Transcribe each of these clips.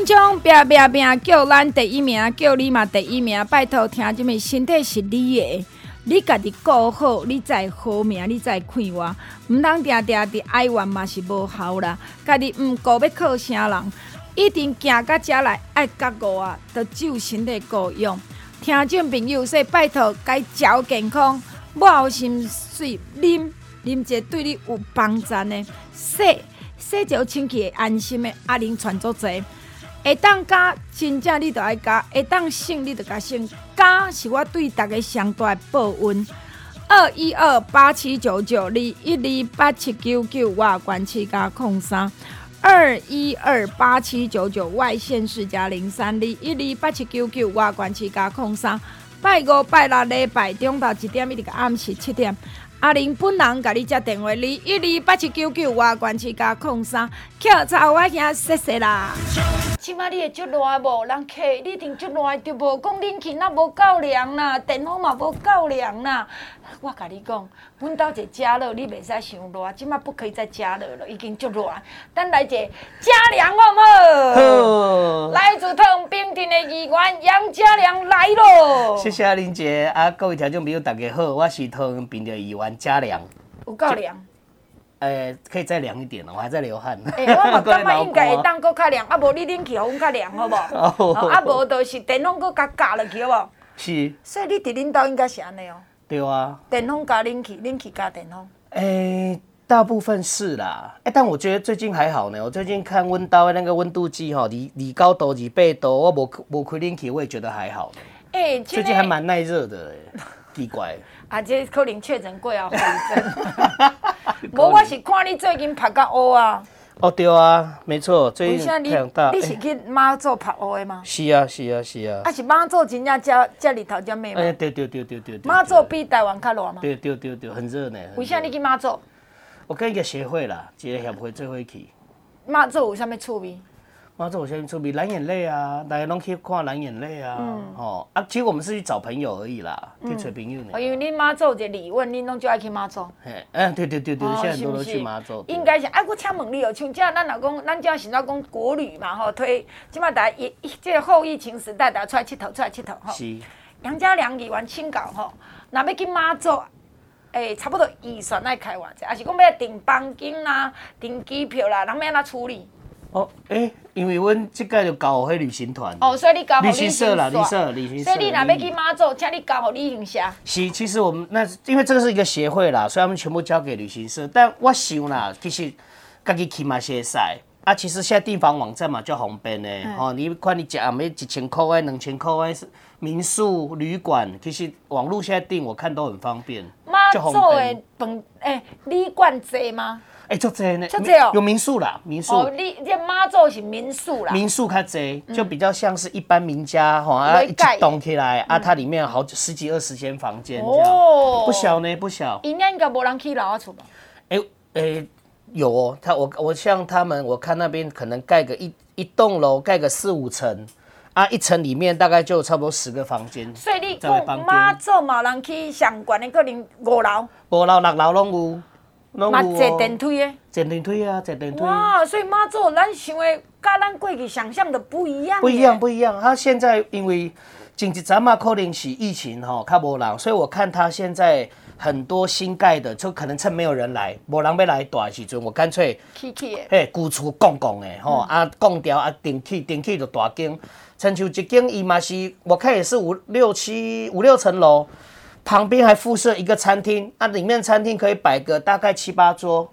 冲冲！拼拼拼！叫咱第一名，叫你嘛第一名！拜托，听这么身体是你的。你家己顾好，你才好命，你才快活。毋通定定伫哀怨嘛是无效啦。家己毋顾要靠啥人，一定行到遮来爱觉悟啊！得救身体够用。听众朋友说，拜托该嚼健康，无心水啉啉者对你有帮助呢。洗洗就清气安心的阿玲传作者。会当加，真正你着爱加；会当省，你着加省。加是我对大家上大的报恩。二一二八七九九二一二八七九九外关七加空三。二一二八七九九外县市加零三二一二八七九九外关七加空三。拜五拜六礼拜中昼一点一直到暗时七点。阿玲本人甲你接电话，二一二八七九九外关七加空三。口罩我兄谢谢啦。即马你会足热无？人客你一定足热，就无讲冷气那无够凉啦，电风嘛无够凉啦。我甲你讲，阮兜一加热，你袂使伤热。即马不可以再加热了，已经足热。等来一个加凉好唔好？好。来自汤冰镇的议员杨家良来咯。谢谢阿玲姐啊，各位听众朋友大家好，我是汤冰的议员家良。有够凉。诶、欸，可以再凉一点了，我还在流汗。诶、欸，我嘛 感觉应该会当搁较凉，啊无你冷气互阮较凉，好无？啊无就是电风搁甲加落去，好无？是。所以你伫恁兜应该是安尼哦。对啊。电风加冷气，冷气加电风。诶、欸，大部分是啦。诶、欸，但我觉得最近还好呢。我最近看温刀的那个温度计吼，二二九度、二八度，我无无开冷气，我也觉得还好。诶、欸，最近还蛮耐热的，奇怪。啊，这可能确诊过啊，后遗症。无，我是看你最近拍甲乌啊。哦，对啊，没错，最近太阳大。你是去妈祖拍乌的吗？是啊，是啊，是啊。啊，是妈祖真正遮遮日头遮美吗？哎，对对对对对。妈祖比台湾较热吗？对对对对，很热呢。为啥你去妈祖？我跟一个协会啦，一个协会做伙去。妈祖有啥物趣味？妈祖，我先出名蓝眼泪啊，大家拢去看蓝眼泪啊，嗯、哦啊，其实我们是去找朋友而已啦，去找朋友。因为恁妈祖有个礼问，恁拢就爱去妈祖。嘿，嗯，对对对对，现在很多都去妈祖。应该是，哎，我请问你哦，像这样，咱老公，咱这样现在讲国旅嘛，吼，推，起码大家疫，这个后疫情时代，大家出来佚佗，出来佚佗，吼。是。杨家良议员请教吼，若要去妈祖，诶、欸，差不多预算爱开偌济，还是讲要订房间啦，订机票啦，人要安怎处理？哦，诶、欸，因为阮即个就交互迄旅行团。哦，所以你交互旅行社啦，旅行社，旅行社。所以你若要去妈祖，请你交互旅行社。是，其实我们那因为这个是一个协会啦，所以他们全部交给旅行社。但我想啦，其实家己去嘛是会使。啊，其实现在订房网站嘛较方便的。哦、嗯，你看你讲没一千块诶，两千块诶，民宿旅馆，其实网络现在订我看都很方便。妈祖的饭诶旅馆济吗？哎，就这呢，哦、有民宿啦，民宿。哦，你这妈祖是民宿啦。民宿较济，就比较像是一般民家哈，啊，一栋起来啊，它里面有好几十几二十间房间这样，哦，不小呢，不小。应该应该没人去楼下住吧？哎哎，有哦，他我我像他们，我看那边可能盖个一一栋楼，盖个四五层，啊，一层里面大概就差不多十个房间。所以你讲妈祖嘛，人去上关的可能五楼，五楼六楼拢有。嘛坐电梯的，坐电梯啊，坐电梯。哇，所以妈祖咱想的，甲咱过去想象的不一样。不一样，不一样。他现在因为经济咱嘛可能是疫情吼，较无人，所以我看他现在很多新盖的，就可能趁没有人来，无人要来住的时阵，我干脆去去的，嘿，旧厝公公的吼，啊，空调啊，顶起顶起就大间，亲像一间伊嘛是，我看也是五六七五六层楼。旁边还附设一个餐厅，那、啊、里面餐厅可以摆个大概七八桌。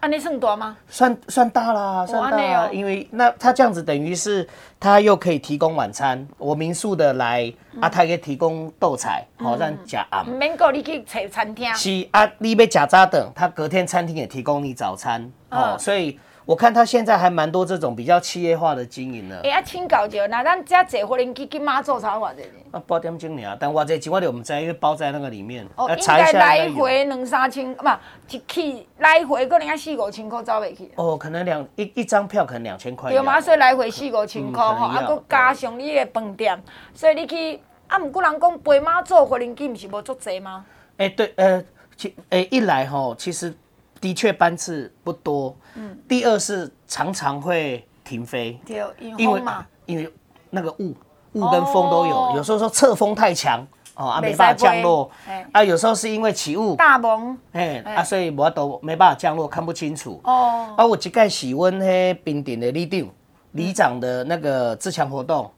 啊，你算大吗？算算大啦，算大啦。因为那他这样子等于是他又可以提供晚餐，我民宿的来啊，他可以提供豆菜，好让加暗。免够你去找餐厅。是啊，你要吃早顿，他隔天餐厅也提供你早餐，哦，所以。我看他现在还蛮多这种比较企业化的经营的。哎呀，请教一下，那咱这坐火轮去去妈祖差多少钱？啊，八点钟呢，但我这钱我就唔知，因为包在那个里面。哦，应该来回两三千，不，一去来回可能要四五千块走未去。哦，可能两一一张票可能两千块。对嘛，所以来回四五千块吼，啊，搁加上你的饭店，所以你去啊，毋过人讲陪妈祖火轮机，毋是无足济吗？哎，对，呃，其，哎，一来吼，其实。的确班次不多，嗯，第二是常常会停飞，因为因为那个雾雾跟风都有，有时候说侧风太强哦啊没办法降落，啊有时候是因为起雾。大风，哎。啊所以我都没办法降落，看不清楚。哦。啊我一概喜温嘿冰点的里长里长的那个自强活动。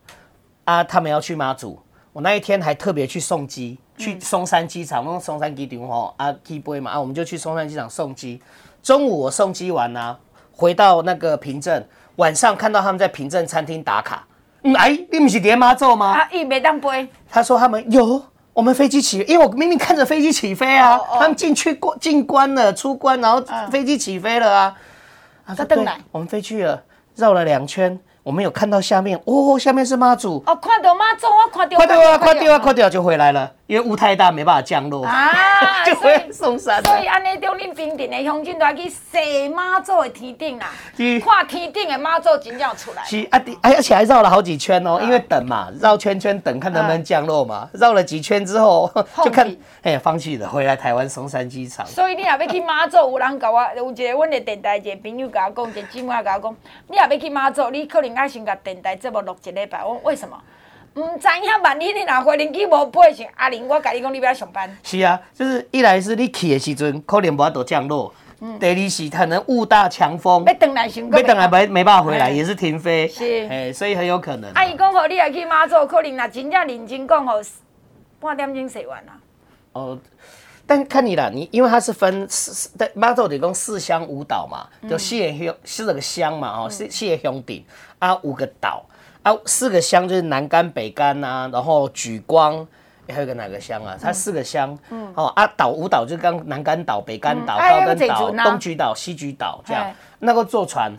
啊，他们要去马祖，我那一天还特别去送机。去松山机场，那松山机场吼啊，机杯嘛啊，我们就去松山机场送机。中午我送机完呢、啊，回到那个平镇，晚上看到他们在平镇餐厅打卡。嗯，哎，你不是连妈做吗？啊，伊没当杯。他说他们有，我们飞机起，因为我明明看着飞机起飞啊，哦哦、他们进去过进关了，出关，然后飞机起飞了啊。啊他登来，我们飞去了，绕了两圈。我们有看到下面，哦，下面是妈祖。哦，看到妈祖，我看到。快掉啊！快掉啊！快掉就回来了，因为雾太大，没办法降落。啊，就回松山。所以安尼，中恁平镇的乡亲都要去坐妈祖的天顶啦，看天顶的妈祖真正出来。是啊，而且还绕了好几圈哦，因为等嘛，绕圈圈等，看能不能降落嘛。绕了几圈之后，就看，哎，放弃了，回来台湾松山机场。所以你也要去妈祖，有人甲我，有一个阮的电台一个朋友甲我讲，一个姊妹甲我讲，你也要去妈祖，你可能。爱先甲电台节目录一礼拜，我为什么？唔知影万一你若回年纪无配上阿玲，我甲你讲，你要上班。是啊，就是一来是你去的时阵可能无法度降落，嗯、第二是可能雾大强风，要等来上，要等来没没办法回来，嘿也是停飞。是，哎，所以很有可能。阿姨讲好，你来去妈祖，可能若真正认真讲好，半点钟洗完啦。哦。但看你啦，你因为它是分四，对，妈祖得讲四乡五岛嘛，就四个乡，四个乡嘛，哦，四四个乡顶啊，五个岛啊，四个乡就是南竿、北竿呐，然后莒光，还有个哪个乡啊？它四个乡，嗯，哦啊，岛五岛就是刚南竿岛、北竿岛、高登岛、东莒岛、西莒岛这样，那个坐船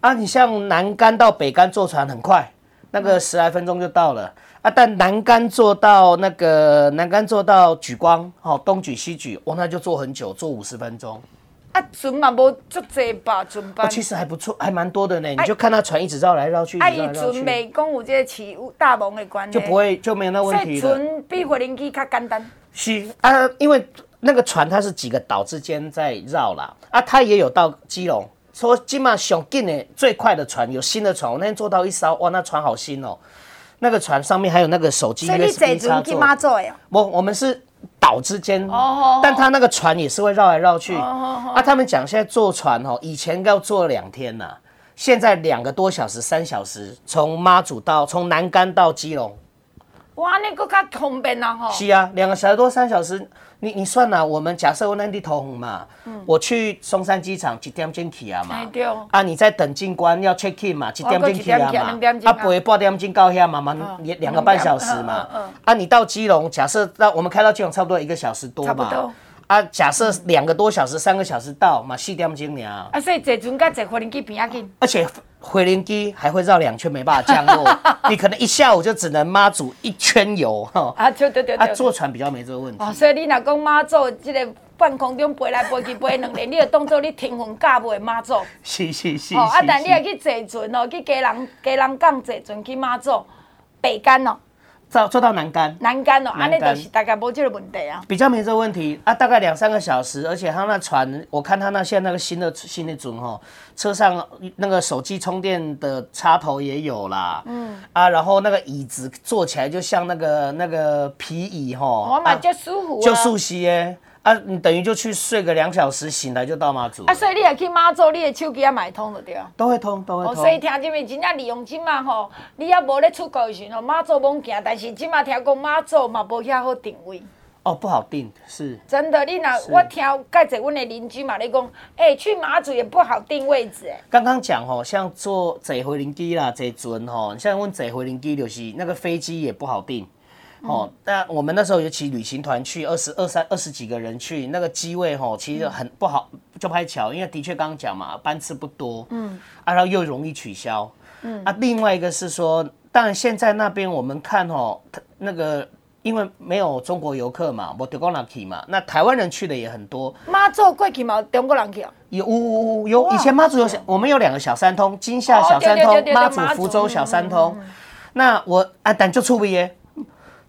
啊，你像南竿到北竿坐船很快，那个十来分钟就到了。啊，但南竿坐到那个南竿坐到莒光，哦，东莒西莒，哦，那就坐很久，坐五十分钟。啊，船嘛无足济吧，船班。其实还不错，还蛮多的呢。你就看那船一直绕来绕去。啊，伊船没讲有这个起雾大风的关系，就不会就没有那问题了。船比火轮机较简单。是啊，因为那个船它是几个岛之间在绕啦，啊，它也有到基隆。说今嘛上近的最快的船有新的船，我那天坐到一艘，哇，那船好新哦。那个船上面还有那个手机，所以你这船去妈做呀？我我们是岛之间，但他那个船也是会绕来绕去。啊，他们讲现在坐船哦，以前要坐两天呐，现在两个多小时、三小时，从妈祖到从南竿到基隆。哇，那个较方便啊！吼，是啊，两个小时多三小时。你你算呐，我们假设我那地头红嘛，我去松山机场几点钟去啊嘛？啊，你在等进关要 check in 嘛？几点钟去啊嘛？啊，不会八点钟到遐嘛嘛？两两个半小时嘛？啊，你到基隆，假设到我们开到基隆差不多一个小时多嘛？啊，假设两个多小时、三个小时到嘛？四点钟尔。啊，所以坐船甲坐火轮机比较近。而且。回零机还会绕两圈，没办法降落。你可能一下午就只能妈祖一圈游哈。啊，对对对，啊，坐船比较没这个问题。哦，所以你若讲妈祖这个半空中飞来飞去飞两年，你就当做你天魂驾雾的妈祖。是是是。哦，啊，但你若去坐船哦，去家人家人港坐船去妈祖北干哦。坐坐到南竿，南竿哦，安尼就是大概无这个问题啊。比较没这个问题啊，大概两三个小时，而且他那船，我看他那现在那个新的新的准吼，车上那个手机充电的插头也有啦，嗯。啊，然后那个椅子坐起来就像那个那个皮椅吼，我嘛就舒服，就舒适耶。啊，你等于就去睡个两小时，醒来就到妈祖。啊，所以你也去妈祖，你的手机也买通了对啊？都会通，都会通。所以听这边真正利用金嘛吼，你也无咧出国的时候，妈祖猛行，但是今嘛听讲妈祖嘛无遐好定位。哦，不好定是。真的，你那是我听介者阮的邻居嘛，你讲，哎、欸，去马祖也不好定位置哎。刚刚讲吼，像坐坐回灵机啦，坐船吼，像阮坐回灵机就是那个飞机也不好定。哦，那我们那时候尤其旅行团去，二十二三二十几个人去，那个机位吼，其实很不好，就拍巧，因为的确刚刚讲嘛，班次不多，嗯，啊，然后又容易取消，嗯，啊，另外一个是说，当然现在那边我们看哦，那个因为没有中国游客嘛，我中国人去嘛，那台湾人去的也很多。妈祖过去嘛，中国人去啊？有有有，以前妈祖有小，我们有两个小三通，金厦小三通，妈祖福州小三通。那我啊，但就出不耶。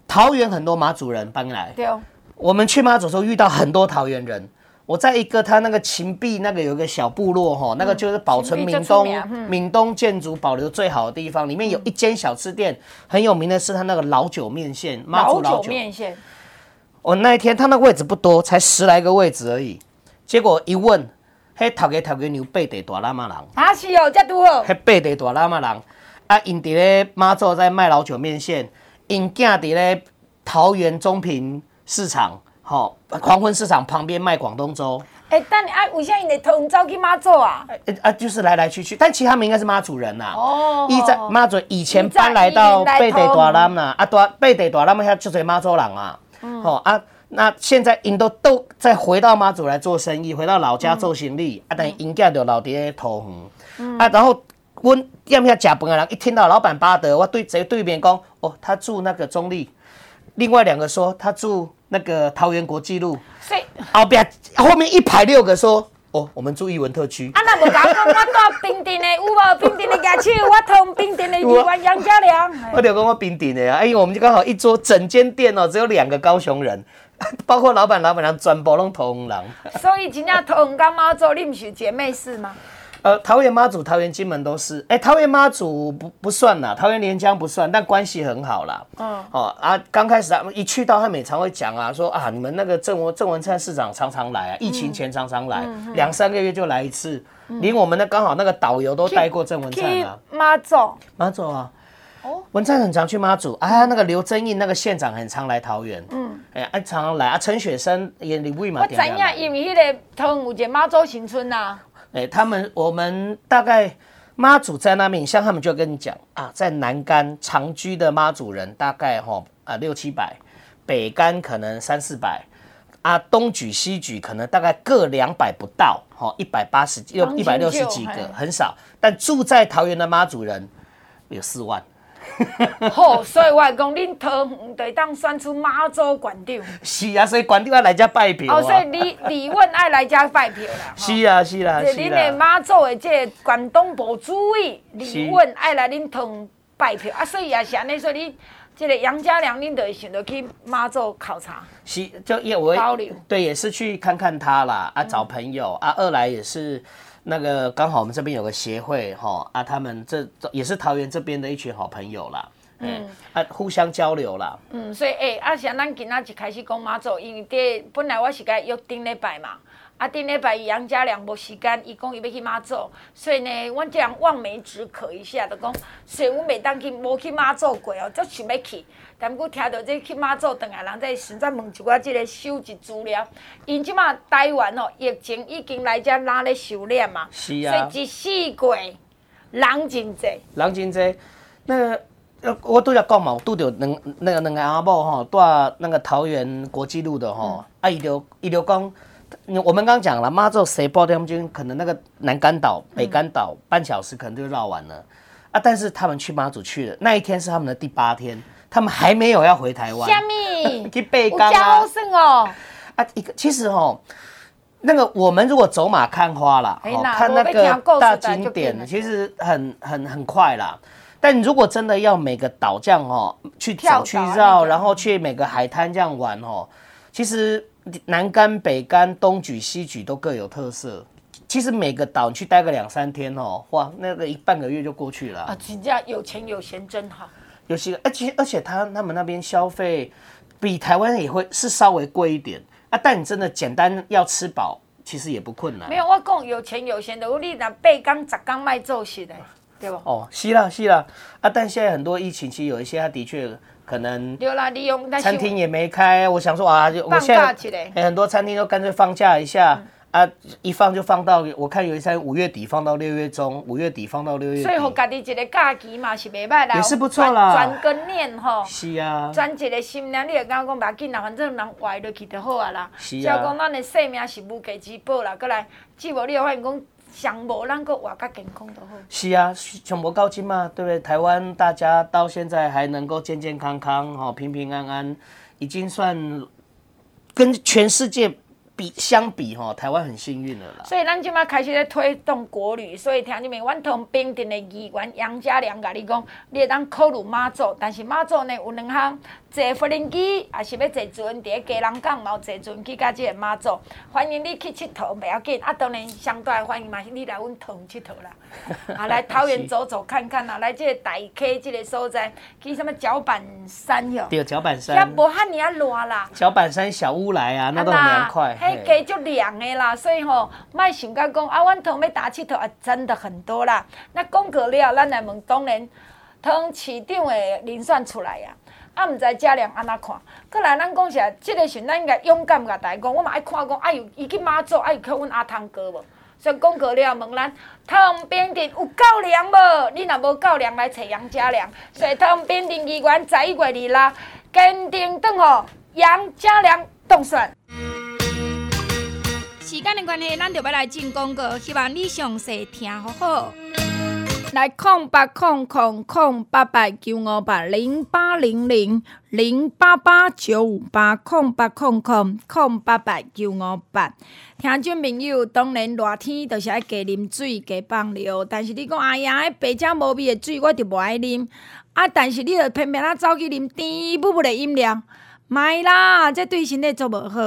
桃园很多马祖人搬来，对哦。我们去马祖的时候遇到很多桃园人。我在一个他那个芹壁那个有一个小部落哈，那个就是保存闽东闽东建筑保留最好的地方。里面有一间小吃店，很有名的是他那个老酒面线。马祖老酒面线。我那一天他那个位置不多，才十来个位置而已。结果一问，嘿，头家头家牛背地大喇嘛人。啊是哦，这多哦。嘿，背地大喇嘛人，啊，因伫咧马祖在卖老酒面线。因囝伫咧桃园中平市场，吼黄昏市场旁边卖广东粥。哎、欸，但你啊，为啥因会同走去妈祖啊？啊，就是来来去去，但其实他们应该是妈祖人呐、啊。哦。伊在妈祖以前搬来到贝地大南呐，啊，大贝地大南遐就是妈祖人啊。嗯。吼啊，那现在因都都再回到妈祖来做生意，回到老家做生意，嗯、啊，但因囝就留伫桃园。嗯。啊，然后。我要不要假本人一听到老板巴德，我对谁对面讲哦，他住那个中立，另外两个说他住那个桃园国际路，所以后边后面一排六个说哦，我们住艺文特区。啊，那无讲讲我住平镇的，有无平镇的牙齿？我同平镇的台湾杨家良。我就讲我平镇的呀，哎呦，我们就刚好一桌，整间店哦，只有两个高雄人，包括老板老板娘全部拢桃园人。所以今天桃园跟妈祖，你不是姐妹市吗？呃，桃园妈祖、桃园金门都是，哎、欸，桃园妈祖不不算啦，桃园连江不算，但关系很好啦。嗯，哦啊，刚开始他们一去到，他们也常会讲啊，说啊，你们那个郑文郑文灿市长常常来啊，疫情前常常来，两、嗯、三个月就来一次，嗯、连我们那刚好那个导游都带过郑文灿啊。妈祖，妈祖啊，哦，文灿很常去妈祖，啊，那个刘增印那个县长很常来桃园，嗯，哎、欸，常常来。啊，陈雪生也李卫嘛？我知影，因为迄个桃园有一个妈祖新村呐、啊。哎、欸，他们我们大概妈祖在那边，像他们就跟你讲啊，在南干长居的妈祖人大概哈啊六七百，北干可能三四百，啊东举西举可能大概各两百不到，哈一百八十六一百六十几个很少，但住在桃园的妈祖人有四万。好，所以我讲，恁桃园得当选出妈祖馆长。是啊，所以馆长要来家拜票。哦，所以李李问爱来家拜票啦。是啊，是啦，是啦。恁的妈祖的这广东部主委李问爱来恁桃园拜票啊，所以也是安尼，所以你这个杨家良恁就会想着去妈祖考察。是，就也我对，也是去看看他啦，啊，找朋友、嗯、啊，二来也是。那个刚好我们这边有个协会哈啊，他们这也是桃园这边的一群好朋友啦，嗯啊，互相交流啦。嗯，所以诶、欸，啊像咱今仔就开始讲妈祖，因为这本来我是该约顶礼拜嘛，啊顶礼拜杨家良无时间，伊讲伊要去妈祖，所以呢，我这样望梅止渴一下，就讲，所以我每当去无去妈祖过哦，就想要去。但不过听到这去妈祖回来，人在实在问一寡这个收集资料。因即马台湾哦，疫情已经来遮拉咧收敛嘛，是啊，所以一四季人真济，人真济。那个呃，我拄则讲嘛，拄着两那个两个阿某吼，住那个桃园国际路的吼，嗯、啊，伊就伊就讲，我们刚讲了妈祖西部点军，可能那个南竿岛、北竿岛、嗯、半小时可能就绕完了啊。但是他们去妈祖去了，那一天是他们的第八天。他们还没有要回台湾，虾米 去背缸啊！哦，啊，一个其实哦，那个我们如果走马看花啦，哦，看那个大景点，其实很很很快啦。但如果真的要每个岛这样哦，去走去绕，然后去每个海滩这样玩哦，其实南竿、北竿、东莒、西莒都各有特色。其实每个岛你去待个两三天哦，哇，那个一半个月就过去了啊！人家有钱有闲真好。有些，而且而且他他们那边消费比台湾也会是稍微贵一点啊，但你真的简单要吃饱，其实也不困难。没有，我讲有钱有闲的，我你拿八天十天卖做事的，对不？哦，是啦是啦啊，但现在很多疫情期有一些，他的确可能有啦，利用餐厅也没开，我想说啊，就我现在很多餐厅都干脆放假一下。啊，一放就放到，我看有一三五月底放到六月中，五月底放到六月底。所以，互家己一个假期嘛是袂歹啦，也是不错啦。转个念吼，是啊，转一个心念，你会感觉讲，别紧啦，反正人活落去就好啊啦。是啊。只要讲咱的生命是无价之宝啦，过来，只无你有发现讲，上无咱阁活较健康就好。是啊，上无到今嘛，对不对？台湾大家到现在还能够健健康康，吼，平平安安，已经算跟全世界。比相比吼，台湾很幸运的啦。所以咱即马开始在推动国旅，所以听你们，阮同平镇的议员杨家良甲你讲，你会当考虑马祖，但是马祖呢有两项。坐无人机，也是要坐船，伫个嘉南港嘛有坐船去甲即个妈祖。欢迎你去佚佗，袂要紧。啊，当然相对欢迎嘛，是你来阮桃园佚佗啦。啊，来桃园走走看看啊，来即个大溪即个所在，去什么脚板山哟。对，脚板山。遐无遐尔啊热啦。脚板山小屋来啊，那都很凉快。迄个就凉的啦，所以吼，莫想甲讲啊，阮桃要打佚佗啊，真的很多啦。那讲过了，咱来问，当然，从市长的人选出来呀。啊，毋知嘉良安怎看？过来，咱讲实，即个时，咱应该勇敢甲大家讲，我嘛爱看讲，哎呦，伊去妈祖，爱去阮阿汤哥无？所以讲过了，问咱汤边镇有够凉无？你若无够凉，来找杨嘉良。所以唐边镇议员十一月二啦，坚定等候杨嘉良当选。时间的关系，咱就要来进广告，希望你详细听好好。来空八空空空八八九五八零八零零零八八九五八空八空空空八八九五八，听众朋友，当然热天就是爱加啉水加放尿，但是你讲哎呀，迄白浆无味的水我就无爱啉，啊，但是你着偏偏啊走去啉甜不不的饮料，卖啦，这对身体足无好，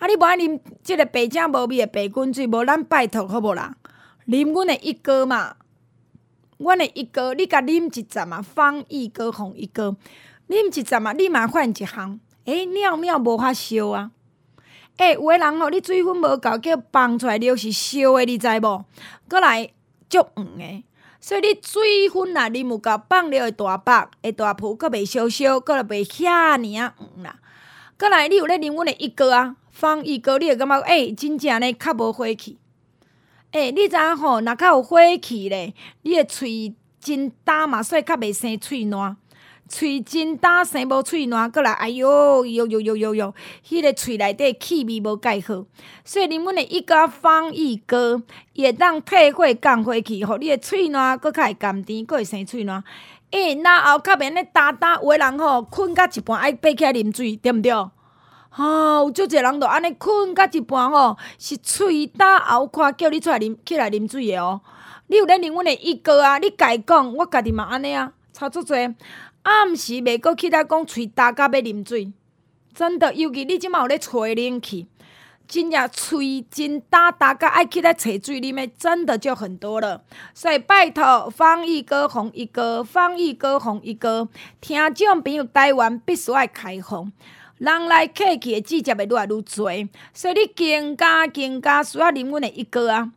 啊，你无爱啉即个白浆无味的白滚水，无咱拜托好无啦，啉阮的一哥嘛。阮的一哥，你甲啉一阵嘛，方一哥红一哥，啉一阵嘛，你嘛换一项，诶、欸，尿尿无法烧啊！诶、有个人吼，你水分无够，叫放出来尿是烧的，你知无？过来足黄的，所以你水分啊，啉有够，放尿会大白，会大铺，阁袂烧烧，阁来袂遐尔啊黄啦。过来，你有咧啉阮的一哥啊，方一哥，你会感觉诶、真正呢较无火气。欸，你知影吼？若较有火气咧，你诶喙真焦嘛，所以较袂生喙烂。喙真焦生无喙烂，过来，哎哟，哟哟哟哟哟，迄个喙内底气味无介好。所以你阮诶一家方一哥也当退火降火气，吼你诶喙烂，阁较会甘甜，阁会生喙烂。诶、欸，然后较免咧焦焦，有诶人吼困到一半爱爬起来啉水，对毋对？吼、有足侪人着安尼困到一半吼，是喙焦喉渴，叫你出来啉起来啉水诶哦。你有咧啉阮诶一哥啊？你家讲，我家己嘛安尼啊，差足侪。暗时袂阁起来讲喙焦甲要啉水，真的，尤其你即满有咧吹冷气，真正喙真焦焦甲爱起来找水啉诶，真的就很多了。所以拜托方一哥、红一哥、方一哥、红一哥，听众朋友，台湾必须爱开放。人来客去的季节会愈来愈多，所以你更加更加需要啉阮的一哥啊！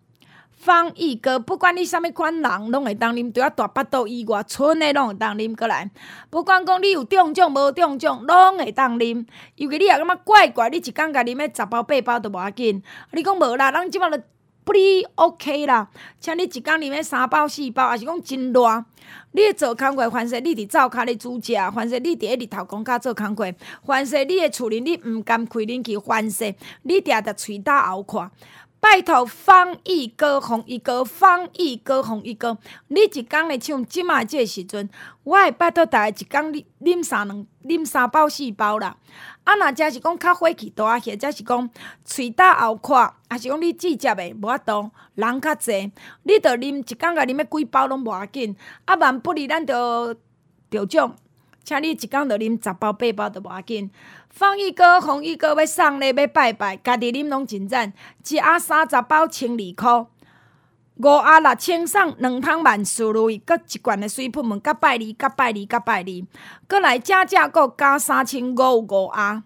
方一哥，不管你啥物款人，拢会当啉，除了大巴肚以外，剩的拢会当啉过来。不管讲你有中奖无中奖，拢会当啉。尤其你也感觉怪怪，你一工甲啉诶十包八包都无要紧。你讲无啦，咱即摆就不哩 OK 啦。像你一工里面三包四包，还是讲真热。你做工课，凡是你伫灶骹咧煮食，凡是你伫日头公家做工课，凡是你诶厝里你毋甘开冷气，凡是你定着喙焦喉渴，拜托方一哥、红一哥、方一哥、红一哥，你一工咧像即马即个时阵，我会拜托大家一工啉啉三两啉三包四包啦。啊，若真是讲较火气大或者是讲喙焦喉渴，还是讲你季节的无法度，人较济，你着啉一工甲啉个几包拢无要紧。啊，万不利咱着着奖，请你一工着啉十包八包都无要紧。方一哥、红一哥要送礼要拜拜，家己啉拢真赞，一盒三十包千二箍，五盒六千送两桶万事如意，阁一罐的水喷门，甲拜你，甲拜你，甲拜你，阁来正正搁加三千五五盒，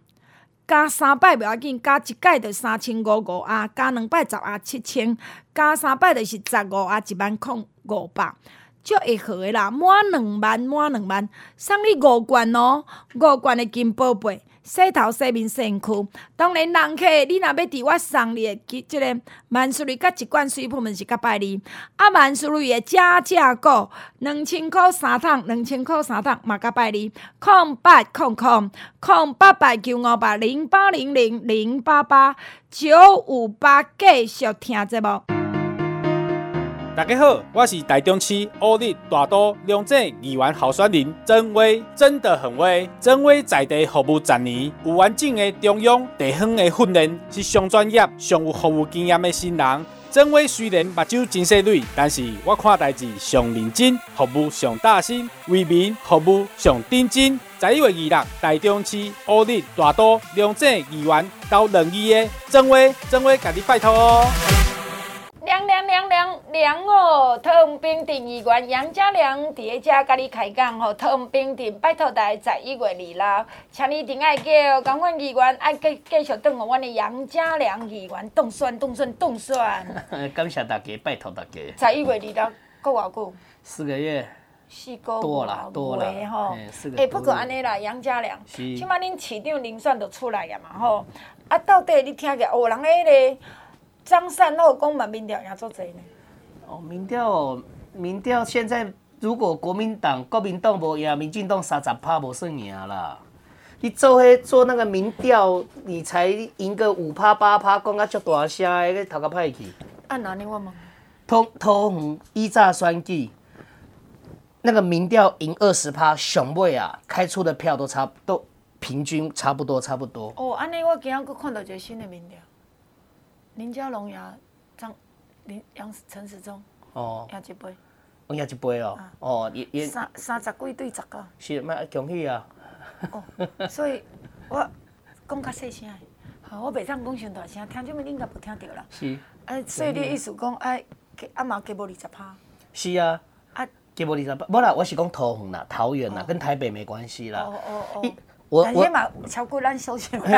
加三摆袂要紧，加一摆着三千五五盒，加两摆十盒七千，加三摆着是十五盒一万空五百。足会好诶啦，满两万，满两万，送你五罐哦，五罐诶金宝贝。洗头、洗面、洗身躯，当然人客，你若要伫我送你诶，即个万斯瑞甲一罐水铺，毋是甲拜你。啊，万斯瑞诶正价购，两千箍三桶，两千箍三桶嘛甲拜你。空八空空空八八九五八零八零零零八八九五八，继续听节目。大家好，我是台中市欧力大都龙井议员候选人曾威，真的很威。曾威在地服务十年，有完整的中央地方的训练，是上专业、上有服务经验的新人。曾威虽然目睭真细锐，但是我看代志上认真，服务上大心，为民服务上认真。十一月二日，台中市欧力大都龙井议员到两议的曾威，曾威，甲你拜托哦。凉凉凉凉凉哦！桃园平镇议员杨家良伫咧遮甲你开讲吼，桃园平镇拜托大家十一月二六，请你一定爱叫港管议员爱继继续等候阮的杨家良议员当选当选当选。感谢大家，拜托大家。十一月二六，够偌久？四个月。四个多了多了吼。哎，不过安尼啦，杨家良，起码恁市长人选都出来呀嘛吼。啊，到底你听个有人迄个？张善后讲嘛，民调也足侪呢。哦，民调哦，民调现在如果国民党、国民党无赢，民进党三十趴无算赢啦。你做迄做那个民调，你才赢个五趴八趴，讲啊足大声的，个头壳歹去。按哪里我问？通通依早选举，那个民调赢二十趴，上尾啊，开出的票都差都，平均差不多，差不多。哦，安尼我今仔佫看到一个新的民调。林佳龙呀，张林杨陈时中哦，赢一杯，我赢一杯哦，哦也也。三三十几对十个，是蛮恭喜啊。哦，所以我讲较细声，吼，我袂当讲上大声，听这么你应该无听着啦。是，啊，所以你意思讲哎，阿妈给无二十趴？是啊，啊，给无二十趴，无啦，我是讲桃园啦，桃园啦，跟台北没关系啦。哦哦哦。我我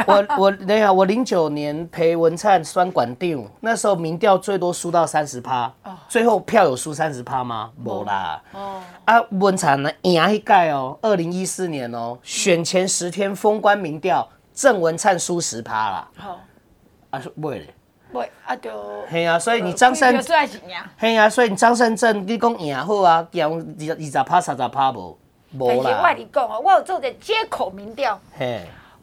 我我等下，我零九年陪文灿选馆长，那时候民调最多输到三十趴，最后票有输三十趴吗？没啦。哦。啊，文灿呢赢一届哦，二零一四年哦，选前十天封关民调，郑文灿输十趴啦。好。啊，是不会嘞。不会啊，就。嘿啊，所以你张三。嘿啊，所以你张善政你讲赢好啊，赢二二十趴三十趴无？但是我跟你讲哦，我有做者街口民调，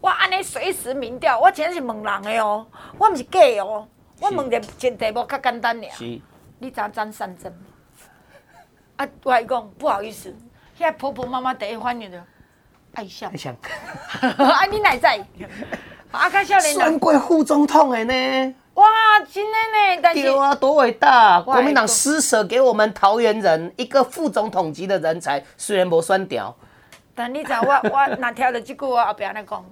我安尼随时民调，我真是问人的哦，我毋是假哦，我问者真题目较简单了。是，你知张善政？啊，我跟你讲不好意思，现在婆婆妈妈第一反应就爱笑。爱笑。啊，你哪在？啊，较少年人。选过副总统的呢？哇，真的呢！但是对啊，多伟大！国民党施舍给我们桃园人一个副总统级的人才，虽然无选掉，但你知道我我哪听到这句话后边来讲，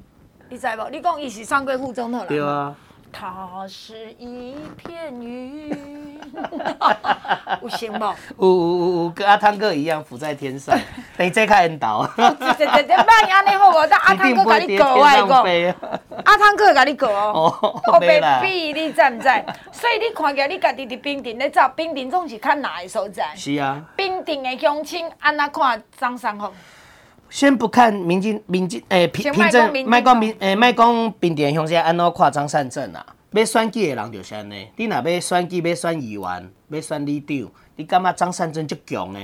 你知无？你讲伊是上过副总统了。对啊。他是一片云。有行无？有有有有，跟阿汤哥一样浮在天上。等这开引导。这这这这办安尼好无？但阿汤哥甲你。阿汤哥甲你过哦。后边比你知唔知？所以你看起来你家己伫冰顶咧走，冰顶总是较难的所在。是啊。冰顶的乡亲安怎看张善政？先不看民进民进诶平平镇，卖讲民诶卖讲平镇乡下安怎看张善政啊？要选举的人就是安尼，你若要选举，要选议员，要选里长，你感觉张善政就强呢？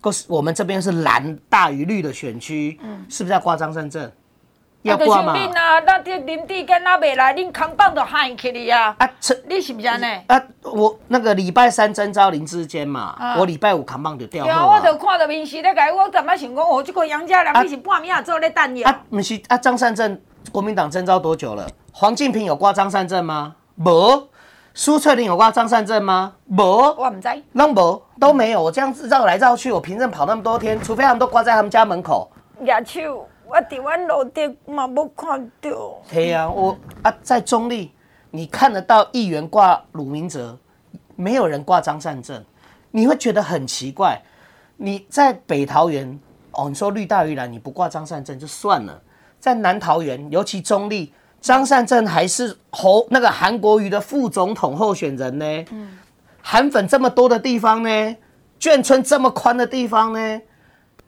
可是我们这边是蓝大于绿的选区，嗯、是不是要挂张善政？要挂吗？啊，那这林地跟那未来，恁扛棒都喊起你啊！啊，你是不是安尼？啊，我那个礼拜三征召林志坚嘛，啊、我礼拜五扛棒就掉。对啊，我就看到民视咧改，我怎么想讲？哦，这个杨家良你是半夜做咧等药。啊，不是啊，张善政国民党征召多久了？黄敬平有挂张善政吗？无。苏翠玲有挂张善政吗？无。我唔知。拢无，都没有。我这样子绕来绕去，我凭证跑那么多天，除非他们都挂在他们家门口。野手，我伫阮路顶嘛无看到。对啊，我啊在中立，你看得到议员挂鲁明哲，没有人挂张善政，你会觉得很奇怪。你在北桃园，哦，你说绿大于蓝，你不挂张善政就算了。在南桃园，尤其中立，张善政还是侯那个韩国瑜的副总统候选人呢。嗯，韩粉这么多的地方呢，眷村这么宽的地方呢？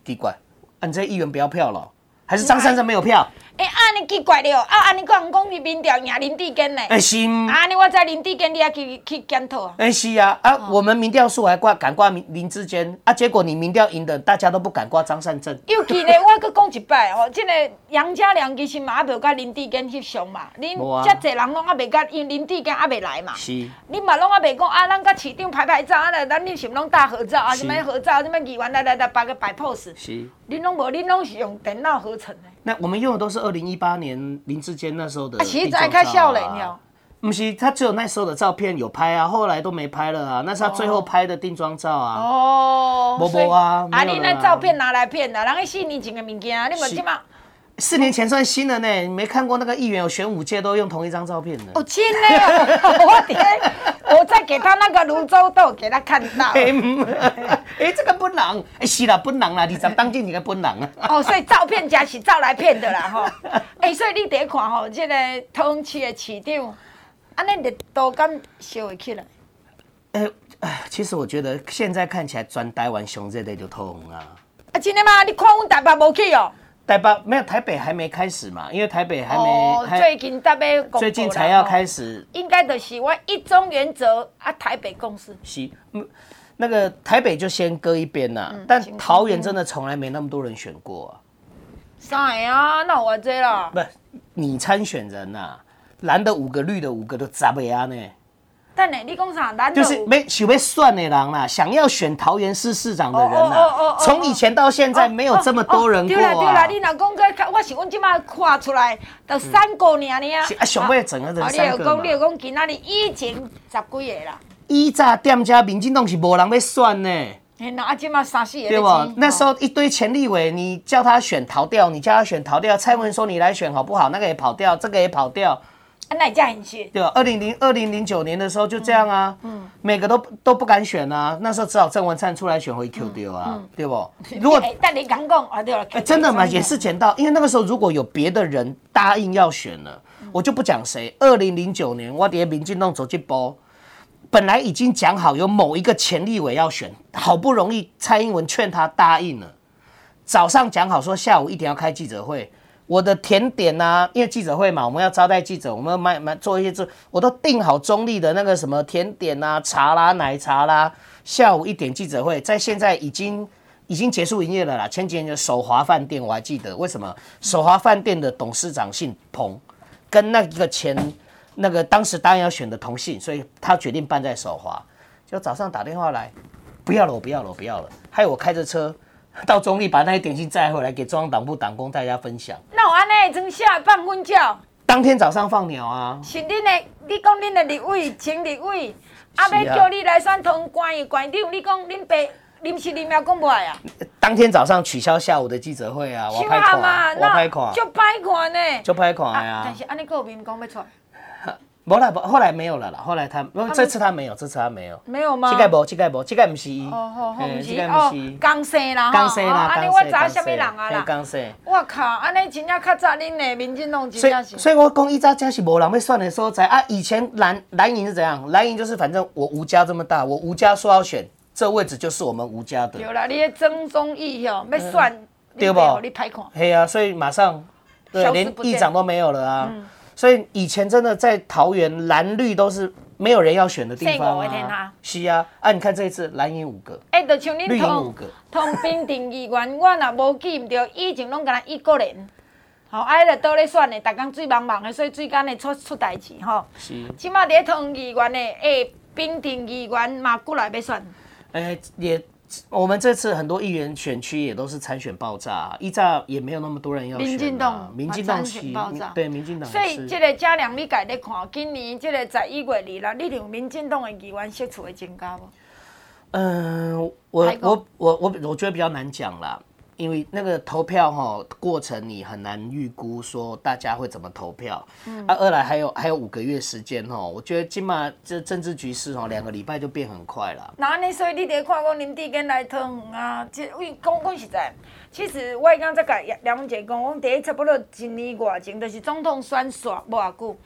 奇怪，啊、你这议员不要票了，还是张善政没有票？哎，安尼奇怪了，啊，安尼讲讲你民调赢林智坚呢？哎是，安尼我知林智坚，你也去去检讨啊？哎是啊，啊，我们民调数还挂敢挂林林志坚，啊，结果你民调赢的，大家都不敢挂张善政。尤其呢，我搁讲一摆哦，这个杨家良其实嘛还没甲林智坚翕相嘛，恁遮济人拢还没甲，因林智坚还没来嘛。是。恁嘛拢还没讲啊，咱甲市长拍拍照啊，咱恁是毋拢大合照啊？什么合照？什么议员来来来摆个摆 pose？是。恁拢无，恁拢是用电脑合那我们用的都是二零一八年。林志坚那时候的、啊，其实在开笑脸了。不是，他只有那时候的照片有拍啊，后来都没拍了啊。那是他最后拍的定妆照啊。哦，无无啊，啊，你那照片拿来骗的，人家四年前的物件，你们起码四年前算新的呢。你没看过那个议员有选五届都用同一张照片的。哦，真的，我天，我再给他那个泸州豆给他看到。哎、欸，这个不能，哎、欸，是啦，不能啦，你怎当进你个不能啊？哦，所以照片假是照来骗的啦，哈。哎，所以你得看吼，这个桃园市的市长。安尼热度敢烧会起来？哎哎，其实我觉得现在看起来，全台湾熊热的就桃园啊。啊，真的吗？你看我们台北没去哦。台北没有，台北还没开始嘛，因为台北还没。哦，最近台北最近才要开始。应该的是我一中原则啊，台北共识。是，那个台北就先搁一边呐。但桃园真的从来没那么多人选过啊。啥呀？那我这了。不，你参选人呐。蓝的五个，绿的五个都砸不呀呢？但呢，你讲啥？蓝就是没想要算的人啦，想要选桃园市市长的人呐。从以前到现在，没有这么多人过。对啦对啦，你若讲个，我是阮即马看出来，就三个尔呢啊。啊，想要整个人三个。你有讲，你有讲，今仔日以前十几个啦。以前店家民进党是无人要选呢。哎，那今马三四个。对不？那时候一堆前立委，你叫他选逃掉，你叫他选逃掉。蔡文说你来选好不好？那个也跑掉，这个也跑掉。那这样去对吧？二零零二零零九年的时候就这样啊，嗯，每个都都不敢选啊，那时候只好郑文灿出来选回 Q 掉啊，对不？如果但你刚讲啊，对了，真的嘛，也是捡到，因为那个时候如果有别的人答应要选了，我就不讲谁。二零零九年我爹民进党走进波，本来已经讲好有某一个前立委要选，好不容易蔡英文劝他答应了，早上讲好说下午一点要开记者会。我的甜点啊，因为记者会嘛，我们要招待记者，我们要买买做一些做，我都订好中立的那个什么甜点啊、茶啦、奶茶啦。下午一点记者会，在现在已经已经结束营业了啦。前几年的首华饭店我还记得，为什么？首华饭店的董事长姓彭，跟那个前那个当时答应要选的同姓，所以他决定办在首华。就早上打电话来，不要了，我不要了，我不要了，害我开着车。到中立把那些点心载回来给中央党部党工大家分享。那我安内真下放粪叫。当天早上放鸟啊。是恁的，你讲恁的立委，前立委，啊要叫你来选通关的关长，你讲恁爸临时临要讲不来啊？当天早上取消下午的记者会啊，我拍款，我拍款，就拍款呢，就拍款呀。但是安尼个民讲要出。没了，后来没有了啦。后来他，因为这次他没有，这次他没有。没有吗？这个无，这个无，这个不是。哦哦哦，不是哦。刚生啦，刚生啦，安尼我知什么人啊啦？刚生。我靠，安尼真正较早恁的民进党真正是。所以我讲，伊早真是无人要选的所在啊。以前蓝蓝营是怎样？蓝营就是反正我吴家这么大，我吴家说要选，这位置就是我们吴家的。有啦，你曾宗义哦，要选，对不？你拍看。对啊，所以马上，对，连议长都没有了啊。所以以前真的在桃园蓝绿都是没有人要选的地方啊。是啊，啊，你看这一次蓝营五个，哎，就像你同同平定议员，我若无记唔对，以前拢敢一个人，好，哎，就倒咧选的，逐工水茫茫的，所以水干的出出代志吼。是。起码伫同议员的，哎，平定议员嘛过来要选。哎，也。我们这次很多议员选区也都是参选爆炸，一炸也没有那么多人要选。民进党，民进党选爆炸，对，民进党。所以这个嘉良，你家咧看，今年这个十一月二日，你认为民进党的议员席次会增加不？嗯，我我我我我觉得比较难讲啦。因为那个投票哈过程，你很难预估说大家会怎么投票。嗯。啊，二来还有还有五个月时间哈，我觉得起码这政治局势哈，两个礼拜就变很快了。那你所以你得看讲林地跟来投啊，这为讲讲实在，其实我刚才甲梁文杰讲，我第一差不多一年外前，就是总统选选无偌久，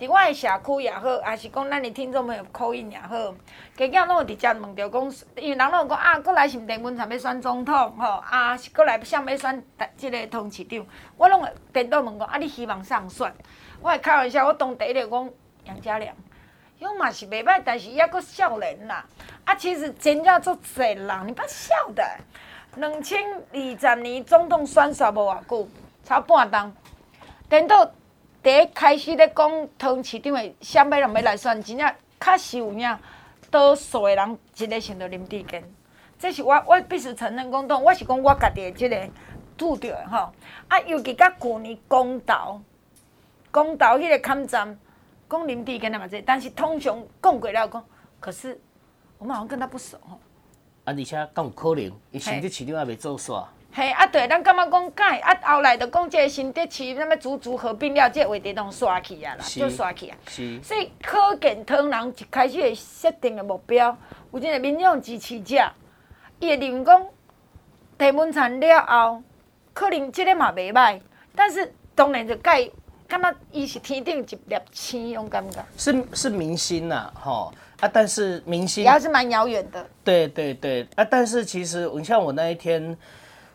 伫我的社区也好，还是讲咱的听众朋友口音也好，家囝拢有直接问着讲，因为人拢有讲啊，过来是毋电文才要选总统吼，啊是过来想要选即个通市长，我拢会电到问讲啊，你希望上选？我会开玩笑，我当第一个讲杨家良，伊嘛是袂歹，但是伊抑阁少年啦。啊，其实真正足济人，你不要笑的。两千二十年总统选煞无偌久，差半冬，等到第一开始咧讲汤市长的啥物人要来选，真正确实有影多数的人一个想到林志坚，这是我我必须承认讲，当我是讲我家己的即个拄着的吼。啊，尤其甲旧年公投，公投迄个坎站讲林志坚的嘛这，但是通常讲过了讲，可是我们好像跟他不熟吼。啊，而且更有可能，伊甚至市长也未做煞。嘿，啊对，咱感觉讲改，啊后来就讲这个新德市什么足足合并了，这个话题拢刷去啊啦，就刷去啊。是。所以可见唐人一开始的设定的目标，有这个民众支持者，伊会认为讲提文灿了后，可能这个嘛袂歹，但是当然就改，感觉伊是天顶一粒星，种感觉。是是明星呐，吼。啊，但是明星也是蛮遥远的。对对对，啊，但是其实你像我那一天，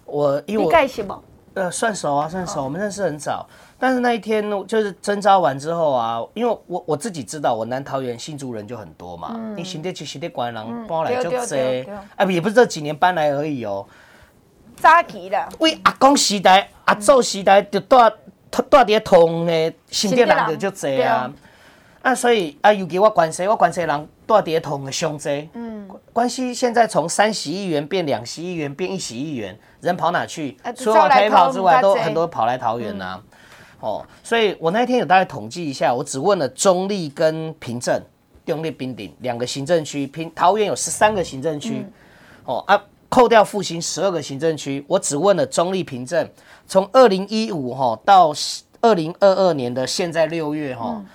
我因为我盖什么？呃，算熟啊，算熟，我们认识很早。但是那一天就是征招完之后啊，因为我我自己知道，我南桃园新竹人就很多嘛。你新店去新店关人搬来就这，啊，也不是这几年搬来而已哦。早期的，为阿公时代、阿祖时代就住住伫同的新店人就就这啊。啊，所以啊，尤其我关西，我关西人住伫同的上济。嗯，关西现在从三十亿元变两十亿元变一十亿元，人跑哪去？除了台跑之外，都很多跑来桃园呐、啊。嗯、哦，所以我那天有大概统计一下，我只问了中立跟平镇、中坜、滨顶两个行政区，平桃园有十三个行政区。嗯、哦啊，扣掉复兴十二个行政区，我只问了中立、平镇，从二零一五哈到二零二二年的现在六月哈。嗯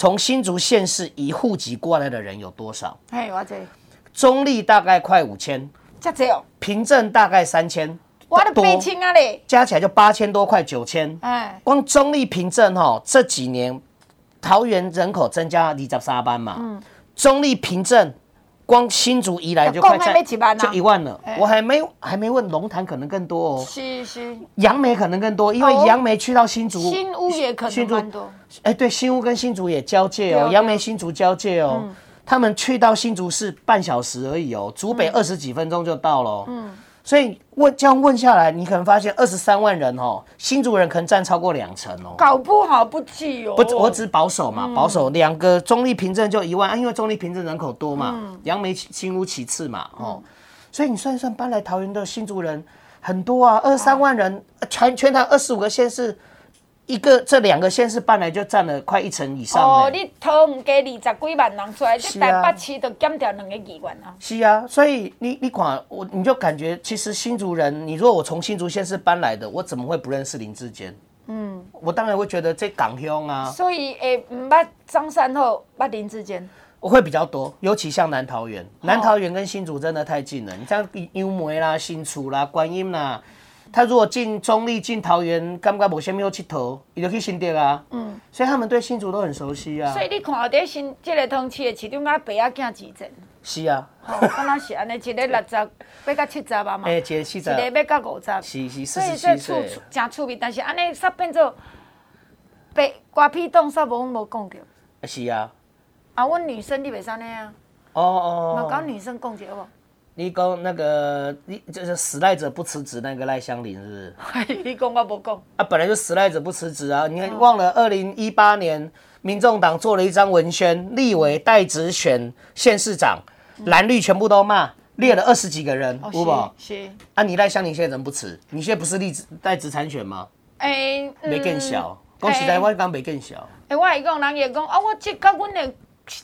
从新竹县市移户籍过来的人有多少？哎，我这中立大概快五千，这只哦。平镇大概三千，我的八千啊嘞，加起来就八千多，块九千。哎，光中立平镇哈，这几年桃园人口增加二十三班嘛。嗯，中立平镇。光新竹一来就快在就一万了，我还没还没问龙潭可能更多哦，是是，杨梅可能更多，因为杨梅去到新竹，新屋也可能更多，哎对，新屋跟新竹也交界哦，杨梅新竹交界哦，他们去到新竹是半小时而已哦，竹北二十几分钟就到了，嗯。所以问这样问下来，你可能发现二十三万人哦，新竹人可能占超过两成哦，搞不好不计哦。不，我只保守嘛，保守两个中立凭证就一万啊，因为中立凭证人口多嘛，杨梅新屋其次嘛，哦，所以你算一算，搬来桃园的新竹人很多啊，二十三万人，全全台二十五个县市。一个这两个县市搬来就占了快一成以上。哦，你投唔加二十几万人出来，这台北市都减掉两个议员啊。是啊，所以你你看我，你就感觉其实新竹人，你如果我从新竹县市搬来的，我怎么会不认识林志坚？嗯，我当然会觉得这港乡啊。所以诶，唔捌张三后，捌林志坚。我会比较多，尤其像南桃园，南桃园跟新竹真的太近了。你像杨梅啦、新竹啦、观音啦。他如果进中立、进桃园，感觉无虾米好佚佗，伊就去新竹啊。嗯，所以他们对新竹都很熟悉啊。所以你看到新这个通市的市场，甲白仔囝几阵？是啊。哦，敢若是安尼，一个六十，要到七十啊嘛。哎，一个七十。一个要到五十。是是所以这处真趣味，但是安尼煞变做，被瓜皮冻煞无无讲着。是啊。啊，阮女生你袂使安尼啊。哦哦。冇讲女生讲着无？你讲那个，你就是死赖者不辞职那个赖香林是不是？你讲我不讲啊，本来就死赖者不辞职啊！你看忘了二零一八年，民众党做了一张文宣，立委代职选县市长，蓝绿全部都骂，列了二十几个人，有无？是。啊，你赖香林现在怎么不辞？你现在不是立代职参选吗？哎，没更小，讲实在话刚没更小。哎，我还讲人也讲啊，我这甲阮的。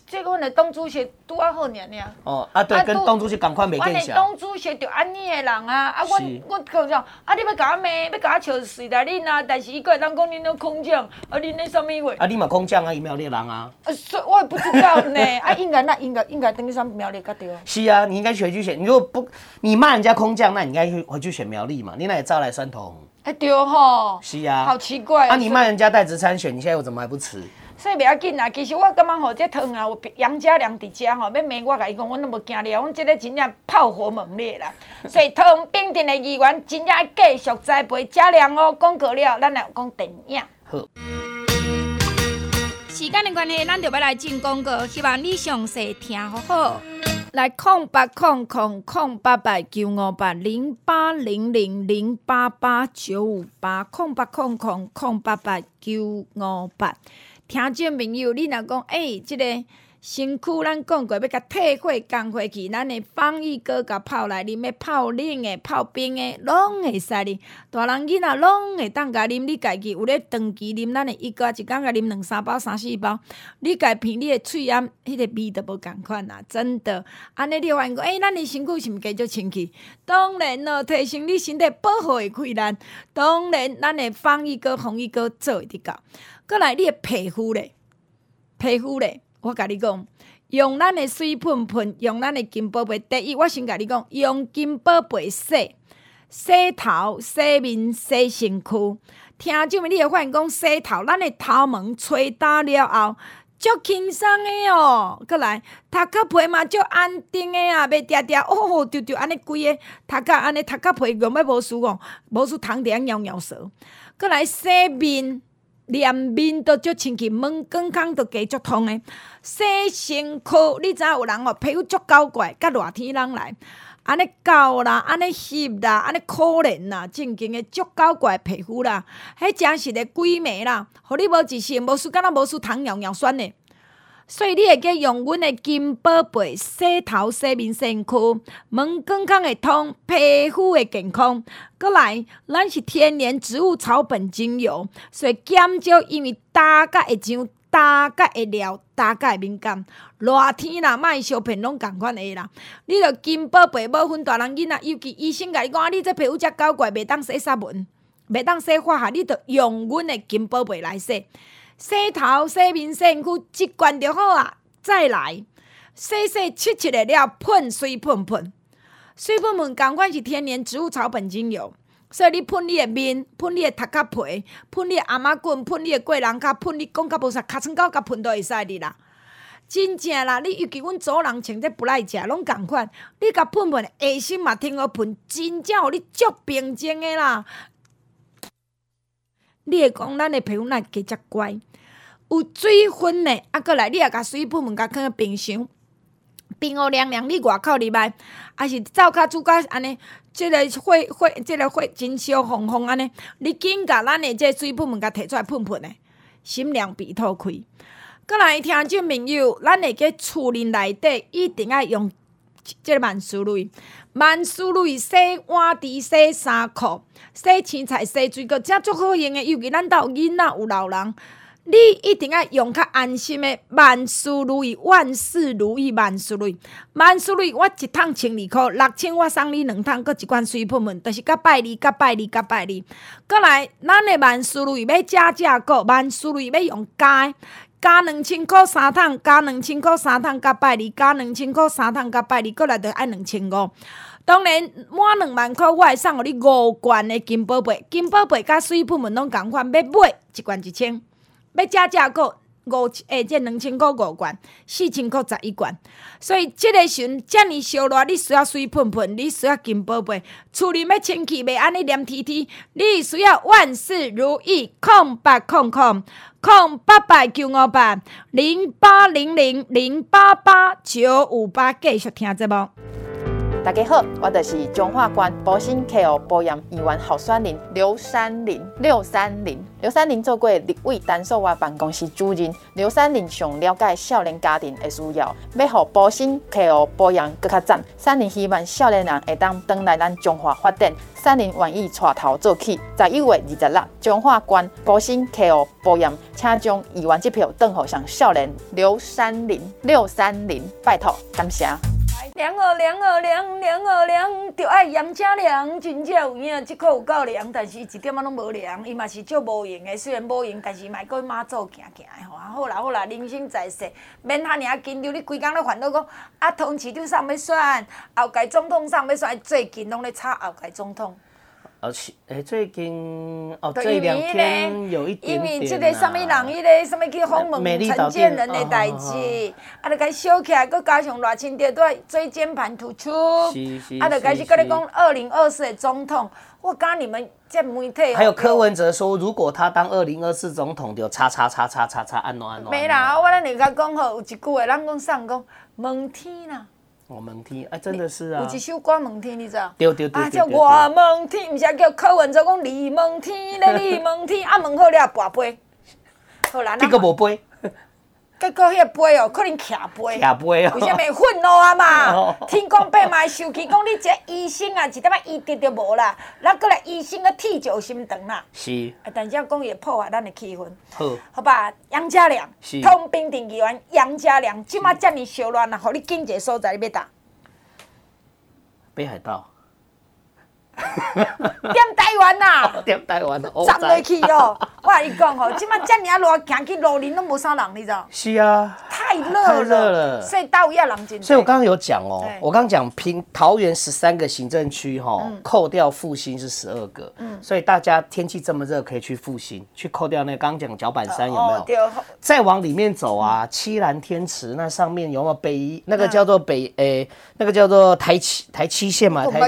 这个阮的党主席拄啊好年尔。哦啊对，跟党主席赶快没见小。阮的党主席就安尼的人啊，啊我我讲讲，啊你要甲我骂，要甲我笑死啦恁啊，但是伊个会当讲恁都空降，啊恁那什么话？啊你嘛空降啊，伊苗栗人啊。啊，所以我也不知道呢，啊应该那应该应该等于说苗栗较对。是啊，你应该回去选，你如果不你骂人家空降，那你应该去回去选苗栗嘛，你那也招来酸痛。哎对吼。是啊。好奇怪。啊你骂人家代职参选，你现在我怎么还不辞？所以袂要紧啦。其实我感觉吼，这汤啊，有杨家良伫遮吼，要骂我甲伊讲，阮都无惊了。阮即个真正炮火猛烈啦。所以汤冰镇的议员真正继续栽培家良哦。广告了，咱来讲电影。好。时间的关系，咱就要来进广告，希望你详细听好好。来空八空空空八八九五八零八零零零八八九五八空八空空空八八九五八，听众朋友，你若讲诶，这个。身躯咱讲过要甲退火降火气，咱的放一哥甲泡来啉，要泡冷的、泡冰的，拢会使哩。大人囡仔拢会当甲啉，你家己有咧长期啉，咱的一哥一工甲啉两三包、三四包，你家鼻你的喙炎，迄个味都无共款啦，真的。安尼你发现讲，诶、咱的身躯是毋继续清气？当然咯，提升你身体保护的困难。当然，咱的放一哥、红一哥做会得到。过来，你的皮肤咧，皮肤咧。我甲你讲，用咱的水喷喷，用咱的金宝贝。第一，我先甲你讲，用金宝贝洗洗头、洗面、洗身躯。听众们，你会发现讲洗头，咱的头毛吹打了后，足轻松的哦。过来，头壳皮嘛足安定的啊，袂嗲嗲哦，丢丢安尼规个头壳安尼头壳皮用要无事哦，无输汤点样摇摇舌。过来洗面。连面都足清气，毛根孔都加足通诶。洗身躯，你知影有人哦，皮肤足搞怪，甲热天人来，安尼厚啦，安尼翕啦，安尼可怜啦，正经诶足搞怪皮肤啦，迄真实诶鬼美啦，互你无一身无输，敢若无输糖尿尿酸诶。所以你会记用阮的金宝贝洗头、洗面、身躯，毛根孔会通，皮肤会健康。阁来，咱是天然植物草本精油，所以减少因为大甲会痒、大甲会燎、大甲会敏感。热天啦，卖小片拢共款的啦。你着金宝贝无分大人囡仔，尤其医生甲你讲，你这皮肤遮搞怪，袂当洗纱纹，袂当洗化学，你着用阮的金宝贝来洗。洗头、洗面、洗身躯，一罐就好啊！再来洗洗七七的了，喷水喷喷，水喷喷，共款是天然植物草本精油，所以你喷你的面，喷你的头壳皮，喷你的阿妈棍，喷你的过人卡，喷你讲甲无啥，尻川口甲喷都会使你啦。真正啦，你尤其阮祖人穿这不赖食，拢共款，你甲喷喷，下身嘛听我喷，真正互你足平静的啦。你会讲咱的皮肤哪加遮乖？有水分的，啊，过来你也甲水喷喷，甲放冰箱，冰哦凉凉。你外口入来，啊是灶骹煮甲安尼，即个火火，即个火真烧红红安尼。你紧甲咱的这水喷喷，甲摕出来喷喷的，心凉鼻吐开。过来听众朋友，咱会个厝里内底一定要用即个万斯瑞，万斯瑞洗碗池、洗衫裤。洗青菜、洗水果，遮足好用诶。尤其咱兜囡仔有老人，你一定要用较安心诶。万事如意，万事如意，万事如意，万事如意。我一趟千二箍，六千我送你两趟，搁一罐水喷喷，就是甲拜二，甲拜二，甲拜二。过来，咱诶万事如意要加价购，万事如意要用加，加两千箍三桶，加两千箍三桶，加拜二，加两千箍三桶，加拜二，过来着爱两千五。当然，满两万块，我会送互你五罐的金宝贝。金宝贝甲水喷喷拢共款，要买一罐一千，要加价购五诶，即两千块五罐，四千块十一罐。所以这个时阵遮尔烧热，你需要水喷喷，你需要金宝贝，厝里要清气，袂安尼黏贴贴。你需要万事如意，空八空空空八八九五八零八零零零八八九五八，继续听节目。大家好，我就是彰化县保心 KO 保养议员候选人刘三林。刘三林，刘三林做过立委单数外办公室主任。刘三林想了解少年家庭的需要，要让保心 KO 保养更加赞。三林希望少年人会当回来咱彰化发展。三林愿意带头做起，在一月二十六，彰化县保心 KO 保养，请将议员支票转给上少年刘三林。刘三林，拜托，感谢。凉哦凉哦凉，凉哦凉，就爱盐加凉，真正有影，即块有够凉，但是一点仔拢无凉，伊嘛是足无用的。虽然无用，但是卖过妈祖行行的吼。好啦好啦，人生在世，免遐尔紧张。你规工咧烦恼讲，啊，通市长上要选，后届总统上要选，最近拢咧炒后届总统。而且，哎，最近哦，对这两天有一点点、啊、因为这个什么人，迄个什么去访问陈建仁的代志，啊，就开始烧起来，佮加上赖清德都在椎间盘突出，啊，就开始跟你讲二零二四的总统，我讲你们这媒体，还有柯文哲说，如果他当二零二四总统，就叉叉叉叉叉叉安怎安怎。没啦，我咱人家讲吼，有一句话，咱讲啥讲，问天啦。我问天，哎，真的是啊！有一首歌问天，你知道？对对对啊，叫我问天，毋是叫柯文哲讲你问天咧，你问天，啊问好了跋杯，好啦，这个无杯，结果迄个杯哦，可能徛杯，徛杯哦，为啥物愤怒啊嘛？天公伯嘛受气，讲你这医生啊，一点仔医德都无啦，那过来医生个铁石心肠啦。是。啊但是讲伊会破坏咱的气氛。好。好吧，杨家良，是通平定议员杨家良，即马遮尔烧乱啊，互你紧一个所在你要打。北海道。点台湾呐？点台湾 哦。站落去哦，我跟你讲哦，即马遮尔热，行去路林都无啥人，你知道？是啊。太热了。太热了。所以到位啊，人真。所以我刚刚有讲哦，我刚刚讲平桃园十三个行政区哈，扣掉复兴是十二个。嗯。所以大家天气这么热，可以去复兴，去扣掉那刚刚讲脚板山有没有？对。再往里面走啊，七兰天池那上面有没有北？那个叫做北诶，那个叫做台七台七线嘛？台。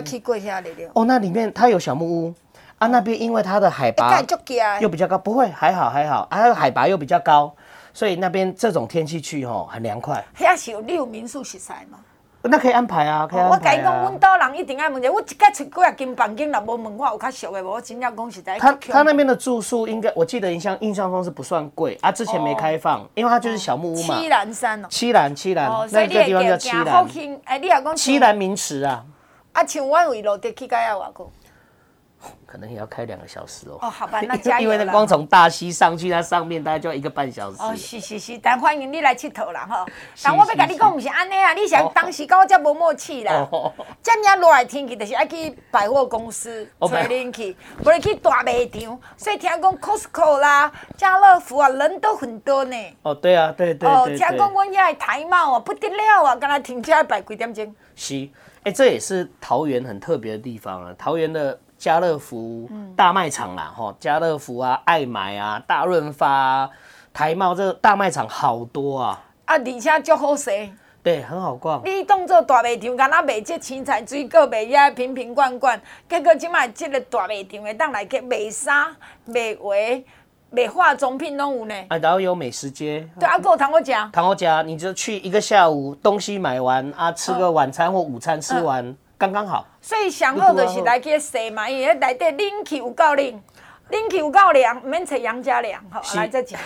哦，那。里面它有小木屋啊，那边因为它的海拔又比较高，不会还好还好，啊，海拔又比较高，所以那边这种天气去吼很凉快。遐是有你有民宿实在吗？那可以安排啊，可以安排啊。我跟你讲，阮岛人一定爱问者，我一家出几啊间房间，若无问我有较俗的无？我真正讲实在。他他那边的住宿应该，我记得印象印象中是不算贵啊，之前没开放，因为它就是小木屋嘛。七兰山哦。七兰七兰，那个地方叫七兰。哎，你也讲七兰名池啊。啊，像阮为落地去该要偌久？可能也要开两个小时哦。哦，好吧，那 加油因为那光从大溪上去，那上面大概就要一个半小时。哦，是是是，但欢迎你来佚佗啦哈。但我要跟你讲，不是安尼啊，你想当时跟我这无默契啦。这样热的天气，就是爱去百货公司找恁去，不是去大卖场。所以听讲 Costco 啦、家乐福啊，人都很多呢。哦，对啊，对对对。哦，听讲阮遐台贸啊，不得了啊，刚才停车排几点钟。是，哎，这也是桃园很特别的地方啊，桃园的。家乐福大卖场啦，吼，家乐福啊，爱买啊，大润发啊，台茂这个大卖场好多啊，啊，而且足好势，对，很好逛。你当做大卖场，敢若卖这青菜水果卖遐瓶瓶罐罐，结果即卖这个大卖场会当来去卖衫、卖鞋、卖化妆品拢有呢。啊，然后有美食街，对，啊，还有糖果家，糖果家，你就去一个下午，东西买完啊，吃个晚餐或午餐吃完。嗯刚刚好，所以上好就是来去洗嘛，因为内底冷气有够冷，冷气有够凉，唔免找杨家凉吼，来这一项。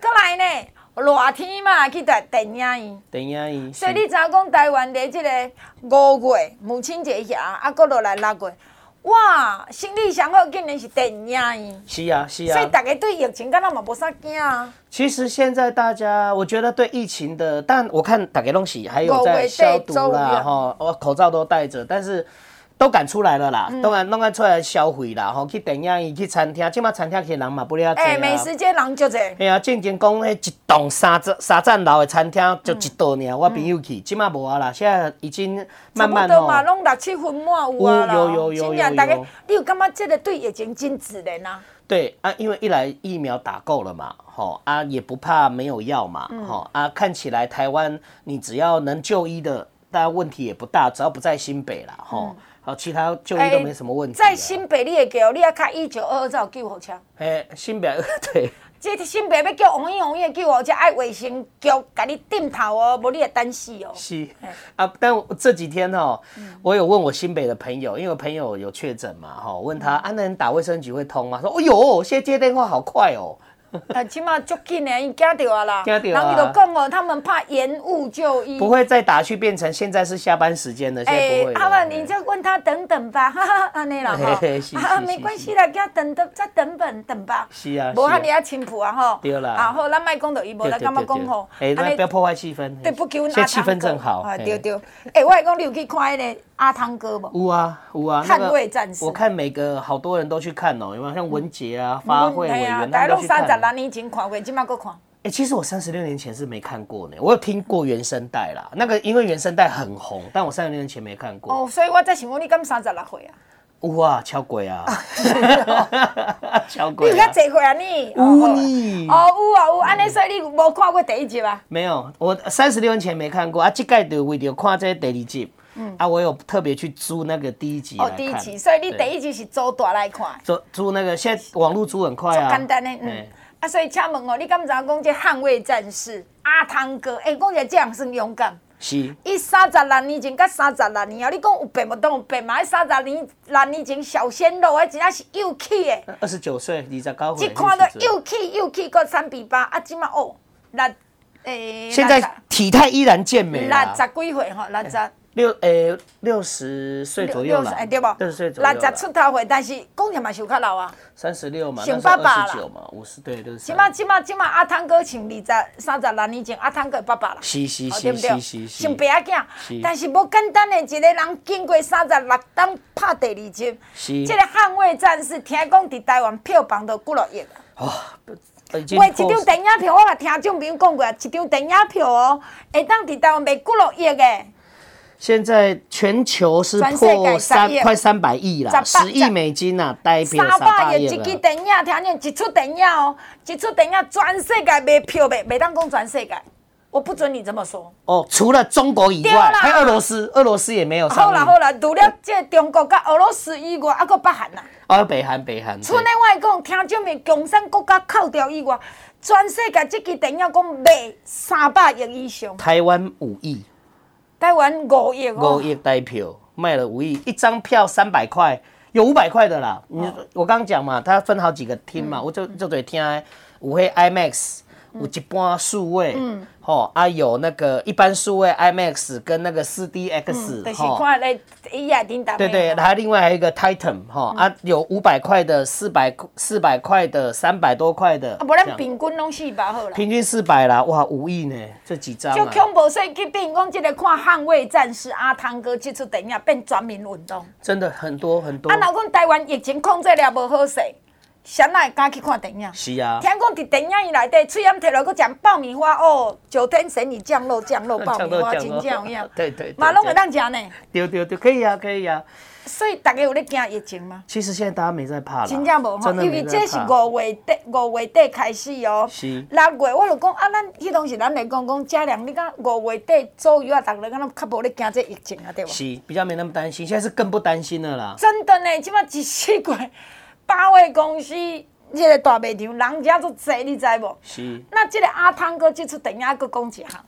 再来呢，热天嘛去台电影院，电影院。所以你知影讲台湾的这个五月母亲节遐，啊，过落来六月，哇，生理上好竟然是电影院。是啊，是啊。所以大家对疫情敢若嘛无啥惊啊。其实现在大家，我觉得对疫情的，但我看大家东西还有在消毒啦，哈，我口罩都戴着，但是都敢出来了啦，嗯、都敢弄个出来消费啦，吼，去电影院、去餐厅，即马餐厅去人嘛不了多。哎、欸，美食街人就这。哎呀，正经讲迄一栋三层三层楼的餐厅就一道尔，我朋友去，即马无啊啦，现在已经慢慢哦。差不多嘛，拢六七分满有啊啦。有有有有有。大家，你有感觉这个对疫情真自然啊？对啊，因为一来疫苗打够了嘛，吼啊也不怕没有药嘛，吼、嗯、啊看起来台湾你只要能就医的，大家问题也不大，只要不在新北啦，吼好、嗯、其他就医都没什么问题、欸。在新北你也给哦，你要开一九二二才有救护车。哎，新北 对。这新北要叫王医王医救护车爱卫生局给你点头哦，无你也担死哦。是啊，但这几天哦，我有问我新北的朋友，因为我朋友有确诊嘛，哈，问他啊，那人打卫生局会通吗？说，哎呦，现在接电话好快哦。啊，起码足紧呢，伊惊到啊啦，然后伊就讲哦，他们怕延误就医，不会再打去变成现在是下班时间的，现在不会。好了，你就问他等等吧，哈哈，安尼啦哈，啊，没关系啦，叫等等再等等等吧。是啊，无喊你啊亲谱啊吼。对啦。啊好，咱卖讲到伊无，咱干嘛讲吼？哎，不要破坏气氛。对，不给阮阿汤哥。气氛正好。对对。哎，我还讲你有去看那个阿汤哥无？有啊有啊。捍卫战士。我看每个好多人都去看哦，有没有像文杰啊、发会委员大家都。三十六年前看过。今嘛够看？哎、欸，其实我三十六年前是没看过呢，我有听过原声带啦。那个因为原声带很红，但我三十六年前没看过。哦，所以我在想问你，敢三十六岁啊？有啊，超过啊，超过。你有较侪岁啊你？有呢。哦有啊有，安尼所以你无看过第一集啊？没有，我三十六年前没看过啊，这届就为了看这第二集。嗯啊，我有特别去租那个第一集。哦，第一集，所以你第一集是租大来看。租租那个，现在网络租很快啊。简单的，嗯。啊，所以请问哦，你敢知影讲这捍卫战士阿汤哥？哎，讲起来这样算勇敢。是。伊三十六年前，甲三十六年后，你讲有变无？当有变嘛？伊三十年六年前小鲜肉，哎，真正是又气的。二十九岁，二十九岁。一看到又气又气，个三比八，啊，即嘛哦，六诶。现在体态依然健美。六十几岁吼，六十。六诶，六十岁左右了，对不？六十岁左右。六十出头岁，但是讲起嘛是有较老啊。三十六嘛，像爸爸啦。五十对，六十。即马即马即马阿汤哥像二十三十六年前阿汤哥爸爸啦。是是是是是。像爸仔囝，但是无简单的一个人经过三十六档拍第二集，是。这个捍卫战士听讲伫台湾票房都几落亿啊。哦。卖一张电影票，我甲听众朋友讲过，一张电影票哦，会当伫台湾卖几落亿的。现在全球是破三快三百亿了，十亿美金呐，代表三百亿了。一支电影，听见一出电影哦，一出电影全世界卖票卖，每当讲全世界，我不准你这么说。哦，除了中国以外，还有俄罗斯，俄罗斯也没有上。好了好了，除了这中国跟俄罗斯以外，还有北韩呐。哦，北韩北韩。村内外讲，听众们，共产国家扣掉以外，全世界这支电影讲卖三百亿以上。台湾五亿。台湾五亿哦，五亿代票卖了五亿，一张票三百块，有五百块的啦。你、哦、我刚刚讲嘛，它分好几个厅嘛，嗯、我就就得听，有迄 IMAX，有一般数位。嗯吼啊，有那个一般数位 IMAX 跟那个四 DX，嗯，就是看来一亚丁达。对对，还另外还有一个 Titan 哈啊，有五百块的、四百四百块的、三百多块的。啊，不然平均拢四百好了。平均四百啦，哇，五亿呢，这几张。就恐怖，所以去变讲，这个看捍卫战士阿汤哥这出电影变全民运动。真的很多很多。啊，老公台湾疫情控制了无好势。谁会敢去看电影？是啊。听讲伫电影院内底，喙罨摕落去食爆米花哦，九天神女降落降落爆米花，真正有影。对 对。嘛拢会当食呢。对对对，可以啊，可以啊。所以大家有咧惊疫情吗？其实现在大家没在怕了。真正无哈，因为这是五月底，五月底开始哦。是。六月我就讲啊，咱迄当时咱来讲讲嘉良，你讲五月底左右啊，大家敢若较无咧惊这疫情啊，对吧？是，比较没那么担心，现在是更不担心了啦。真的呢，即马一四月八位公司。这个大卖场人家都济，你知无？是。那这个阿汤哥这出电影阁讲一项，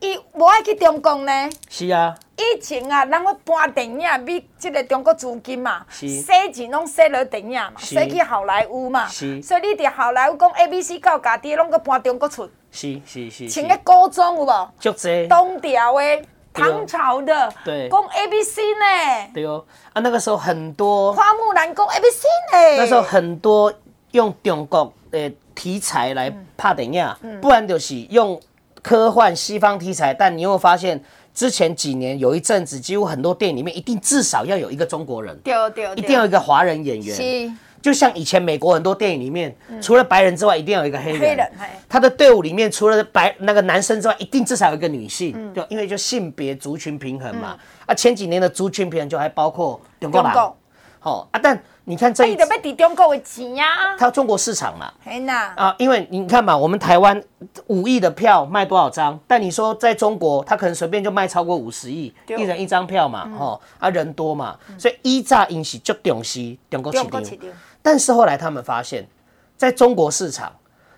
伊无爱去中共呢？是啊。以前啊，人要搬电影，比这个中国资金嘛，是。洗钱拢洗落电影嘛，洗去好莱坞嘛。是。所以你伫好莱坞讲 A B C 到家己拢搁搬中国出。是是是。穿个古装有无？足济。东条的，唐朝的。对。攻 A B C 呢？对哦。啊，那个时候很多。花木兰攻 A B C 呢？那时候很多。用中国的题材来拍电影，嗯嗯、不然就是用科幻西方题材。但你有没有发现，之前几年有一阵子，几乎很多电影里面一定至少要有一个中国人，对对，一定要有一个华人演员。是，就像以前美国很多电影里面，嗯、除了白人之外，一定要有一个黑人。黑人，他的队伍里面除了白那个男生之外，一定至少有一个女性。嗯、就因为就性别族群平衡嘛。嗯、啊，前几年的族群平衡就还包括中国人。好啊，但。你看这一，他要中国的钱呀，他中国市场嘛，很呐啊，因为你看嘛，我们台湾五亿的票卖多少张？但你说在中国，他可能随便就卖超过五十亿，一人一张票嘛，吼啊，人多嘛，所以一炸引起就重视中国市场。但是后来他们发现，在中国市场，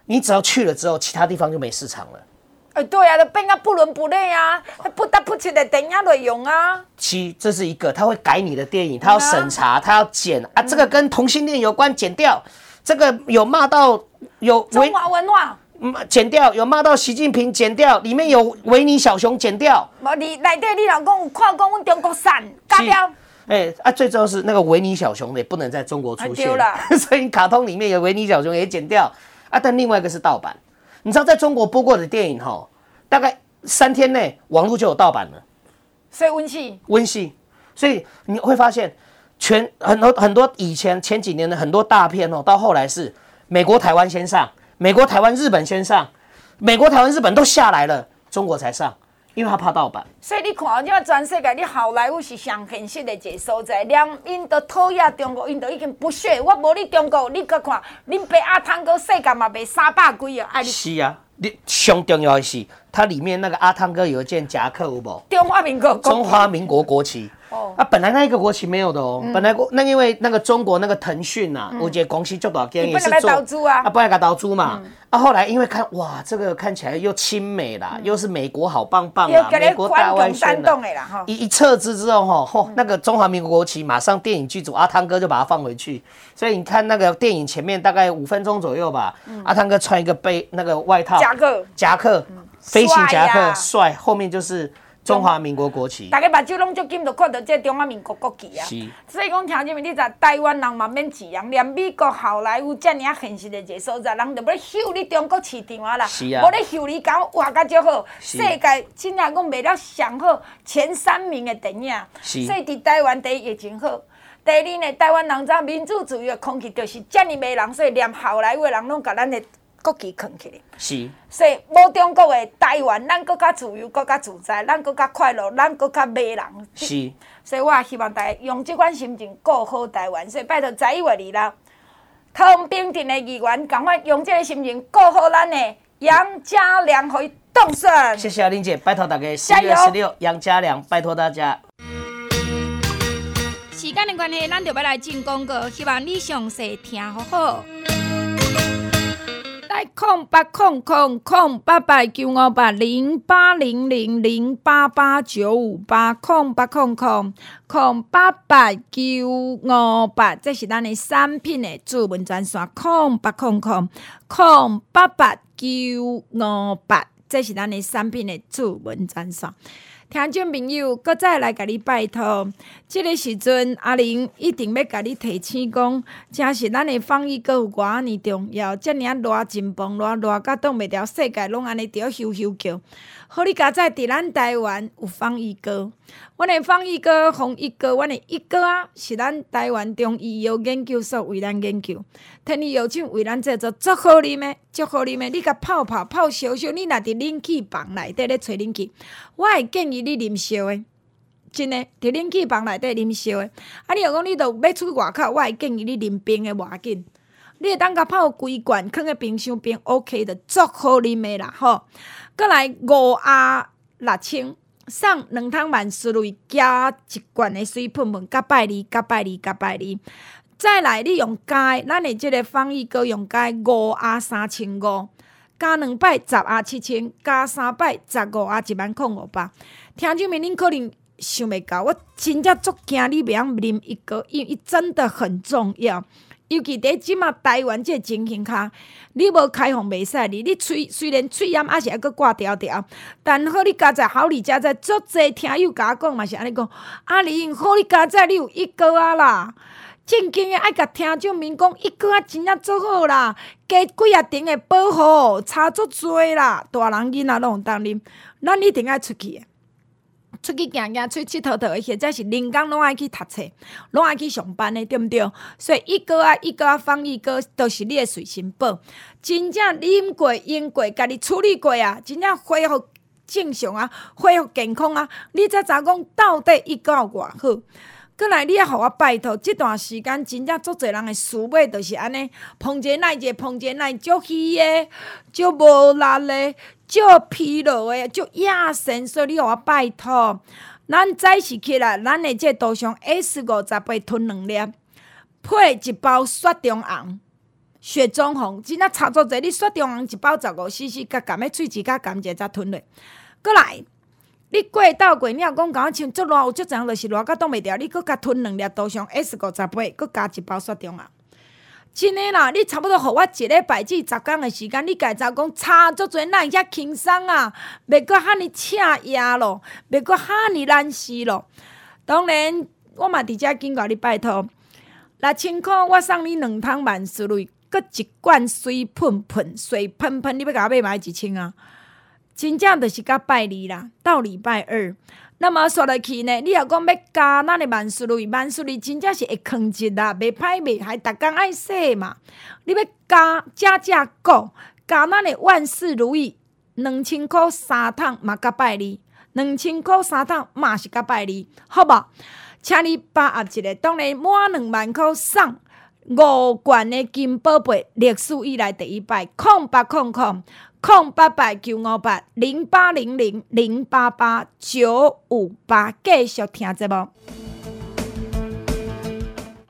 你只要去了之后，其他地方就没市场了。哎，对啊，都变啊不伦不类啊，不得不提的电影内容啊。七，这是一个，他会改你的电影，他要审查，他要剪啊，这个跟同性恋有关，剪掉；这个有骂到有中华文化，剪掉；有骂到习近平，剪掉；里面有维尼小熊，剪掉。你内底你老公看讲我中国产，改掉。哎啊，最重要是那个维尼小熊也不能在中国出现，所以卡通里面有维尼小熊也剪掉。啊。但另外一个是盗版。你知道在中国播过的电影哈，大概三天内网络就有盗版了，所以温戏温戏，所以你会发现全很多很多以前前几年的很多大片哦，到后来是美国台湾先上，美国台湾日本先上，美国台湾日本都下来了，中国才上，因为他怕盗版。所以你看，即个全世界，你好莱坞是上现实的一个所在，连因都讨厌中国，因都已经不屑。我无你中国，你搁看，恁爸阿汤哥世界嘛卖三百几啊！是啊，你上重要的是，它里面那个阿汤哥有一件夹克，有无？中华民国。中华民国国旗。哦。啊，本来那一个国旗没有的哦，嗯、本来那因为那个中国那个腾讯呐，我觉得公司做多少间也是做啊，不然给他投资嘛。嗯。后来因为看哇，这个看起来又亲美啦，又是美国好棒棒啊，美国大外宣的。一一撤资之后哈，那个中华民国国旗马上电影剧组阿汤哥就把它放回去，所以你看那个电影前面大概五分钟左右吧，阿汤哥穿一个背那个外套。夹克。夹克飞行夹克帅，后面就是。中华民国国旗，大家目睭拢足紧，就看到这中华民国国旗啊。是，所以讲听这边你知台湾人嘛免挤扬，连美国好莱坞这样现实的一个所在，人就要秀你中国市场啊啦。是啊。无咧秀你讲活甲足好，世界真正讲卖了上好前三名的电影。是。所以伫台湾第一也真好，第二呢，台湾人在民主自由的空气就是这么迷人，所以连好莱坞的人拢甲咱的。国旗扛起来，是，所以无中国的台湾，咱更加自由，更加自在，咱更加快乐，咱更加迷人。是，所以我也希望大家用这款心情过好台湾。所以拜托十一月二啦，通平镇的议员赶快用这个心情过好咱的杨家良会动身。谢谢玲姐，拜托大家十一月十六杨家良，拜托大家。时间的关系，咱就要来进广告，希望你详细听好好。空八空空空八八九五八零八零零零八八九五八空八空空空八八九五八，这是咱的产品的主文专线。空八空空空八八九五八，这是咱的产品的主文专线。听众朋友，搁再来甲你拜托，这个时阵阿玲一定要甲你提醒讲，诚实咱的防疫搁有偌尼重要，遮尔啊热紧绷，热热甲挡袂牢，世界拢安尼着咻咻叫。好，你家在伫咱台湾有防疫阁，阮的防疫阁、防疫阁，阮诶一阁啊，是咱台湾中医药研究所为咱研究，天然药厂为咱制作，足好啉的，足好啉的。你甲泡泡泡烧烧，你若伫冷气房内底咧吹冷气，我会建议你啉烧的，真的伫冷气房内底啉烧的。啊，你若讲你着要出去外口，我会建议你啉冰的，无要紧。你会当甲泡规罐，放在冰箱边，OK 的，足好啉诶啦，吼。过来五鸭六千，送两桶万斯瑞加一罐的水喷喷，甲拜你，甲拜你，甲拜你。再来，你用加，咱的即个防疫阁用加五鸭三千五，加两摆十鸭七千，加三摆十五鸭一万空五百。听众们，恁可能想袂到，我真正足惊你袂晓啉一个，因为伊真的很重要。尤其伫即马台湾即个情形下，你无开放袂使哩。你喙虽然喙炎还是还阁挂条条，但好你家在好你家在足济听友甲我讲嘛是安尼讲。阿玲好你家在你有一个啊啦，正经诶爱甲听众民讲一个啊真正足好啦，加几啊顶诶保护差足侪啦，大人囡仔拢有当啉，咱一定爱出去。出去行行，出去佚佗佗的，或者是连工拢爱去读册，拢爱去上班的，对毋对？所以一个啊，一个啊，防疫阁都是你的随身宝。真正啉过、用过、家己处理过啊，真正恢复正常啊，恢复健康啊，你才知讲到底一个有偌好。过来，你也互我拜托，这段时间真正足侪人的思维都是安尼，碰一个耐一个，碰者耐足虚的，足无力的。足疲劳的，足亚神，所以你互我拜托，咱早起起来，咱的这杜尚 S 五十八吞两粒，配一包雪中红、雪中红，真正差足济。你雪中红一包十五 CC，甲含的喙齿甲甘蔗才吞落。过来，你过到过，你若讲甲我像足热有足侪，就是热甲挡袂牢，你阁甲吞两粒杜尚 S 五十八，阁加一包雪中红。真诶啦，你差不多互我一礼拜至十工诶时间，你家查讲差足侪，哪会遐轻松啊？袂阁遐尼赤夜咯，袂阁遐尼难死咯。当然，我嘛伫遮警告你拜托，六千箍我送你两桶万事瑞，搁一罐水喷喷，水喷喷，你要甲我买买一千啊？真正着是甲拜二啦，到礼拜二。那么说来去呢，你若讲要加咱的万事如意，万事如意真正是会坑钱啦，袂歹袂，还逐工爱说嘛。你要加加加购，加咱的万事如意两千块三桶嘛，甲拜你。两千块三趟嘛是甲拜你，好无？请你把握一个，当然满两万块送五罐的金宝贝，历史以来第一摆，空八空空空八八九五八零八零零零八八九五八，继续听节目。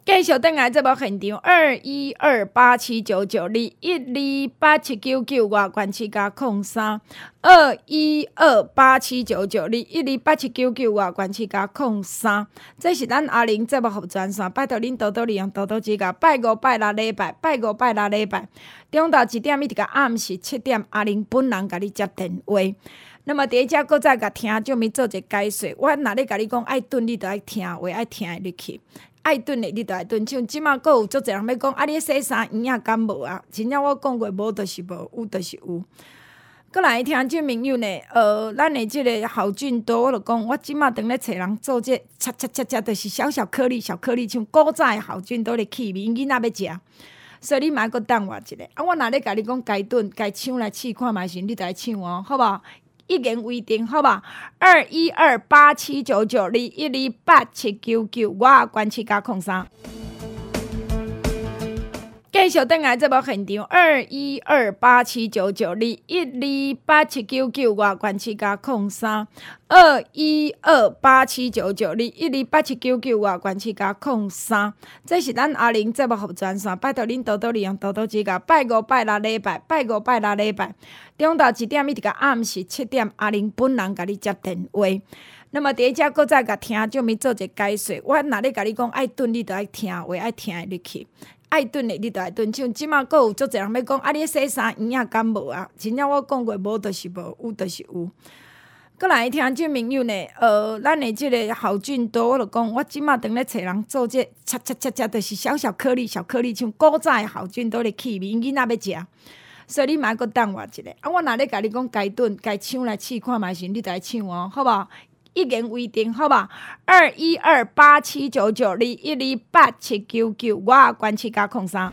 继续登来这部现场，二一二八七九九二一二八七九九外关七加空三，二一二八七九九二一二八七九九外关七加空三，这是咱阿玲节目服务专线，拜托恁多多利用多多指教。拜五拜六礼拜，拜五拜六礼拜，中昼一点一直到暗时七点，阿玲本人甲你接电话。那么第一只搁再甲听众们做一个解说，我若咧甲你讲爱炖，你着爱听话，爱听会入去。爱炖的你着爱炖，像即马阁有足侪人要讲，啊，你洗衫营养敢无啊？真正我讲过无，着是无，有着是有。阁来听这朋友呢，呃，咱的即个好俊多，我着讲，我即马当咧找人做这恰恰恰恰，着是小小颗粒，小颗粒，像古早的好俊多咧气味，囡仔要食，所以你莫阁等我一下。啊，我若咧甲你讲该炖该抢来试看觅是，你着爱抢哦，好无？一言为定，好吧？二一二八七九九二一二八七九九，我关起加空三。继续登来这部现场，二一二八七九九二一二八七九九，我关起加空三。二一二八七九九二一二八七九九，我关起加空三。这是咱阿玲节目服务专线，拜托恁多多利用多多指教。拜五拜六礼拜，拜五拜六礼拜，中昼一点一直到暗时七点，阿玲本人甲你接电话。那么第一只搁再甲听众们做一个解说，我若咧甲你讲爱炖，你着爱听话，爱听会入去。爱炖的你着爱炖，像即马搁有足侪人要讲，啊，你洗衫营养敢无啊？真正我讲过无，着是无，有着是有。阁来听这朋友呢，呃，咱的即个好俊多，我着讲，我即马当咧找人做这恰恰恰恰，着是小小颗粒，小颗粒，像古早的好菌多咧气味，囡仔要食，所以你买个等我一下。啊，我若咧甲你讲该炖该抢来试看觅是，你着爱抢哦，好无？一言为定，好吧？二一二八七九九二一二八七九九，我关七加空三。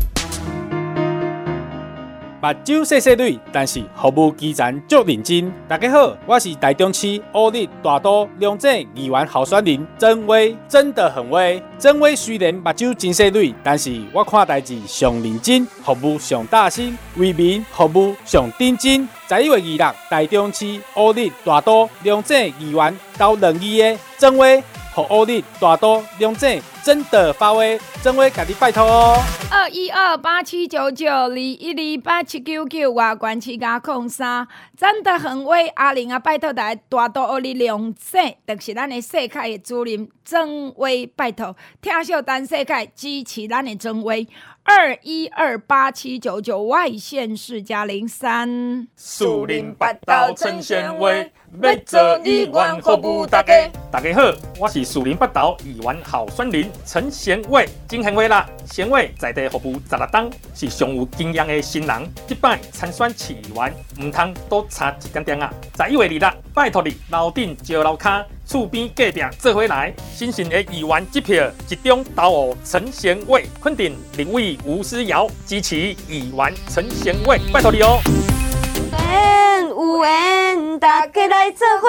目睭细细蕊，但是服务基层足认真。大家好，我是台中市乌日大都龙井议员候选人曾威，真的很威。曾威虽然目睭真细蕊，但是我看代志上认真，服务上大心，为民服务上认真。十一月二日，台中市乌日大都龙井议员投两亿的曾威。和欧力大都龙井真的发威，真威家己拜托哦。二一二八七九九二一二八七九九，我关七加空三，真的很威。阿玲啊，拜托来大都乌日龙井，就是咱的世界的主任真威，拜托听小单世界支持咱的真威。二一二八七九九外县市加零三，树林八道陈贤伟，要做议员服务大家。大家好，我是树林八岛议员候选人陈贤伟，真贤伟啦！贤伟在地服务十六档，是上有经验的新人。这摆参选议员，唔通多差一点点啊！十一月二日，拜托你楼顶借楼卡。厝边隔壁做回来，新兴的议员一票集中投予陈贤伟，肯定立委吴思瑶支持议员陈贤伟，拜托你哦。有缘大家来做伙，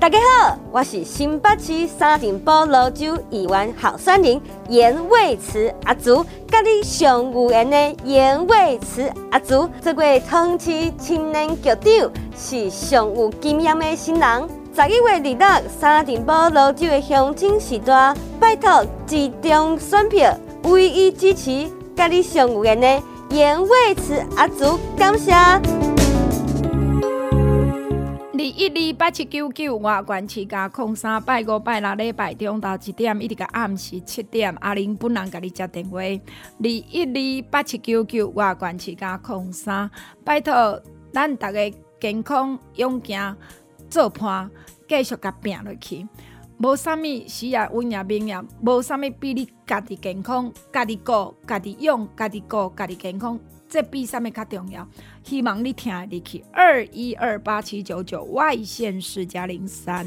大家好，我是新北市沙丁堡芦洲议员候选人颜伟慈阿祖，甲你上有缘的颜伟慈阿祖，这位同期青年局长是上有经验的新人。十一月二日，沙丁堡老酒的乡亲时代，拜托集中选票，唯一支持，甲你上有缘的颜伟慈阿祖，感谢。二一二八七九九，我关七加空三，拜五拜六礼拜中昼一点，一直到暗时七点，阿玲本人甲你接电话。二一二八七九九，我关七加空三，拜托咱大家健康勇健。做伴，继续甲拼落去。无啥物死也稳也命也，无啥物比你家己健康、家己顾、家己用、家己顾、家己健康，这比啥物较重要？希望你听得入去。二一二八七九九外线是加零三。